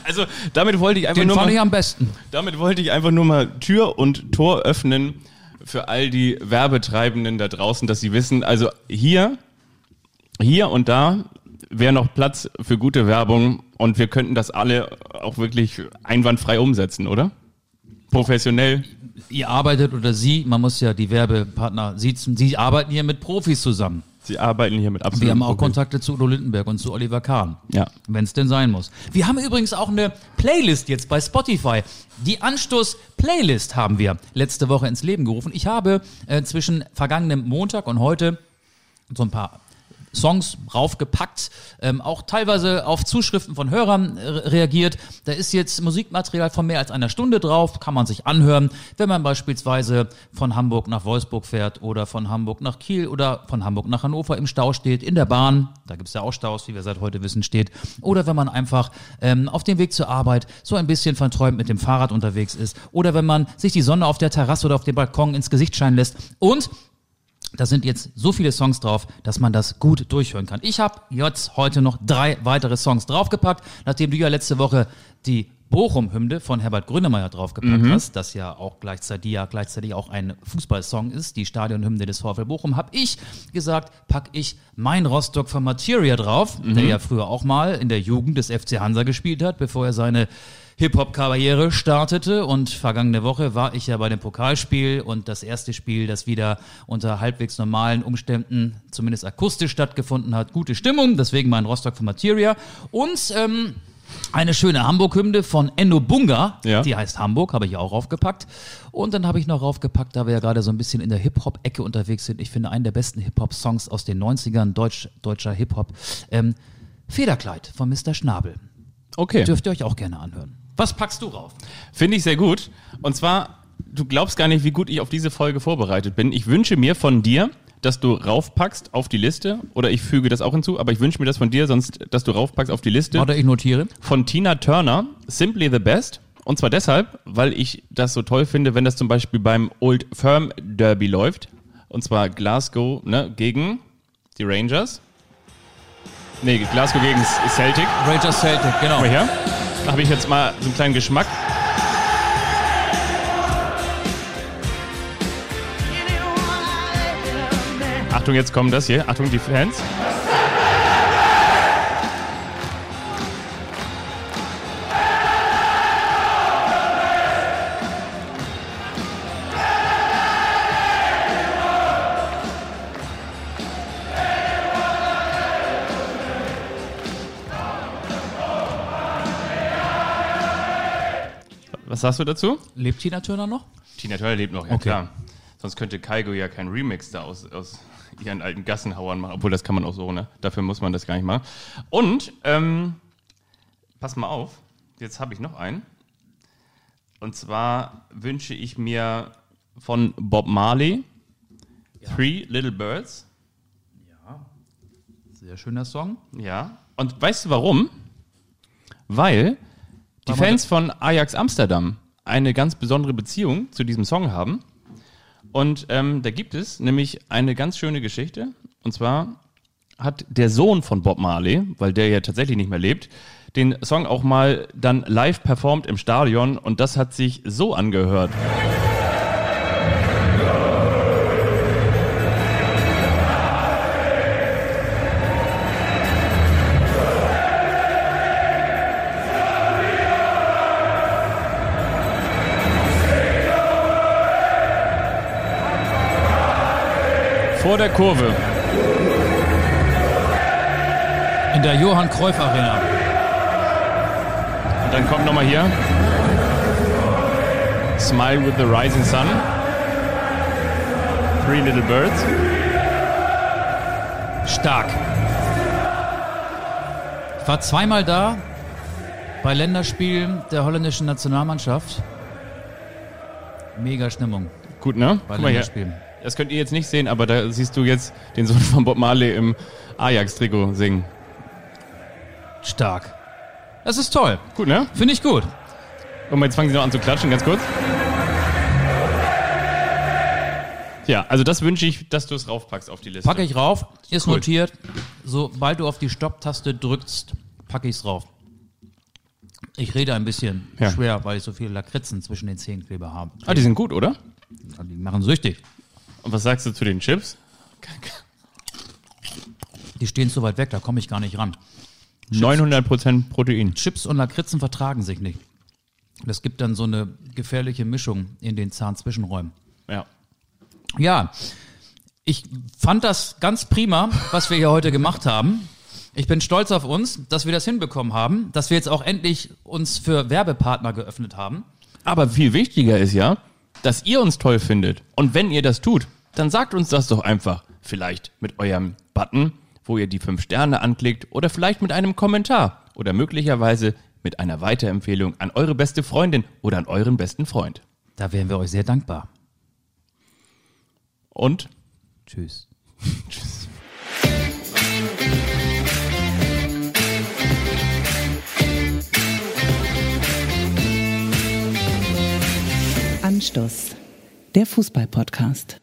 Also damit wollte ich einfach Den nur fand mal, ich am besten. damit wollte ich einfach nur mal Tür und Tor öffnen für all die Werbetreibenden da draußen, dass sie wissen, also hier, hier und da wäre noch Platz für gute Werbung und wir könnten das alle auch wirklich einwandfrei umsetzen, oder? Professionell. Ihr arbeitet oder Sie, man muss ja die Werbepartner siezen, Sie arbeiten hier mit Profis zusammen. Sie arbeiten hier mit absolut. Wir haben auch Kontakte zu Udo Lindenberg und zu Oliver Kahn. Ja. Wenn es denn sein muss. Wir haben übrigens auch eine Playlist jetzt bei Spotify. Die Anstoß-Playlist haben wir letzte Woche ins Leben gerufen. Ich habe äh, zwischen vergangenem Montag und heute so ein paar Songs raufgepackt, ähm, auch teilweise auf Zuschriften von Hörern äh, reagiert. Da ist jetzt Musikmaterial von mehr als einer Stunde drauf, kann man sich anhören, wenn man beispielsweise von Hamburg nach Wolfsburg fährt oder von Hamburg nach Kiel oder von Hamburg nach Hannover im Stau steht, in der Bahn, da gibt's ja auch Staus, wie wir seit heute wissen, steht, oder wenn man einfach ähm, auf dem Weg zur Arbeit so ein bisschen verträumt mit dem Fahrrad unterwegs ist. Oder wenn man sich die Sonne auf der Terrasse oder auf dem Balkon ins Gesicht scheinen lässt. Und da sind jetzt so viele Songs drauf, dass man das gut durchhören kann. Ich habe jetzt heute noch drei weitere Songs draufgepackt, nachdem du ja letzte Woche die Bochum-Hymne von Herbert Grönemeyer draufgepackt hast, das ja auch gleichzeitig, ja gleichzeitig auch ein Fußballsong ist, die Stadionhymne des VfL Bochum, habe ich gesagt, pack ich mein Rostock von Materia drauf, der ja früher auch mal in der Jugend des FC Hansa gespielt hat, bevor er seine Hip-Hop-Karriere startete und vergangene Woche war ich ja bei dem Pokalspiel und das erste Spiel, das wieder unter halbwegs normalen Umständen, zumindest akustisch stattgefunden hat, gute Stimmung, deswegen mein Rostock von Materia und ähm, eine schöne Hamburg-Hymne von Enno Bunga, Ja. die heißt Hamburg, habe ich auch raufgepackt. Und dann habe ich noch raufgepackt, da wir ja gerade so ein bisschen in der Hip-Hop-Ecke unterwegs sind. Ich finde einen der besten Hip-Hop-Songs aus den 90ern, Deutsch, deutscher Hip-Hop. Ähm, Federkleid von Mr. Schnabel. Okay. Dürft ihr euch auch gerne anhören. Was packst du rauf? Finde ich sehr gut. Und zwar, du glaubst gar nicht, wie gut ich auf diese Folge vorbereitet bin. Ich wünsche mir von dir, dass du raufpackst auf die Liste, oder ich füge das auch hinzu, aber ich wünsche mir das von dir, sonst, dass du raufpackst auf die Liste Warte, ich notiere. von Tina Turner, Simply the Best. Und zwar deshalb, weil ich das so toll finde, wenn das zum Beispiel beim Old Firm Derby läuft. Und zwar Glasgow ne, gegen die Rangers. Nee, Glasgow gegen Celtic. Rangers Celtic, genau. Mal her. Habe ich jetzt mal so einen kleinen Geschmack. Achtung, jetzt kommt das hier. Achtung, die Fans. Was sagst du dazu? Lebt Tina Turner noch? Tina Turner lebt noch, ja Okay. klar. Sonst könnte Kaigo ja keinen Remix da aus, aus ihren alten Gassenhauern machen. Obwohl, das kann man auch so, ne? Dafür muss man das gar nicht machen. Und, ähm, pass mal auf, jetzt habe ich noch einen. Und zwar wünsche ich mir von Bob Marley Three Little Birds. Sehr schöner Song. Ja. Und weißt du warum? Weil die Fans von Ajax Amsterdam eine ganz besondere Beziehung zu diesem Song haben. Und ähm, da gibt es nämlich eine ganz schöne Geschichte. Und zwar hat der Sohn von Bob Marley, weil der ja tatsächlich nicht mehr lebt, den Song auch mal dann live performt im Stadion und das hat sich so angehört. Vor der Kurve. In der Johann Cruyff Arena. Und dann kommt nochmal hier. Smile with the rising sun. Three little birds. Stark. Ich war zweimal da bei Länderspielen der holländischen Nationalmannschaft. Mega Stimmung Gut, ne? bei Guck mal hier. Länderspielen. Das könnt ihr jetzt nicht sehen, aber da siehst du jetzt den Sohn von Bob Marley im Ajax-Trikot singen. Stark. Das ist toll. Gut, ne? Finde ich gut. Und jetzt fangen sie noch an zu klatschen, ganz kurz. Ja, also das wünsche ich, dass du es raufpackst auf die Liste. Packe ich rauf, ist Cool. notiert. Sobald du auf die Stopptaste drückst, packe ich es rauf. Ich rede ein bisschen Ja. schwer, weil ich so viele Lakritzen zwischen den Zähnenkleber habe. Ah, die sind gut, oder? Die machen süchtig. Und was sagst du zu den Chips? Die stehen zu weit weg, da komme ich gar nicht ran. 900% Protein. Chips und Lakritzen vertragen sich nicht. Das gibt dann so eine gefährliche Mischung in den Zahnzwischenräumen. Ja. Ja, ich fand das ganz prima, was wir hier heute gemacht haben. Ich bin stolz auf uns, dass wir das hinbekommen haben, dass wir jetzt auch endlich uns für Werbepartner geöffnet haben. Aber viel wichtiger ist ja, dass ihr uns toll findet. Und wenn ihr das tut, dann sagt uns das doch einfach. Vielleicht mit eurem Button, wo ihr die fünf Sterne anklickt oder vielleicht mit einem Kommentar oder möglicherweise mit einer Weiterempfehlung an eure beste Freundin oder an euren besten Freund. Da wären wir euch sehr dankbar. Und Tschüss. Anstoß. Der Fußball-Podcast.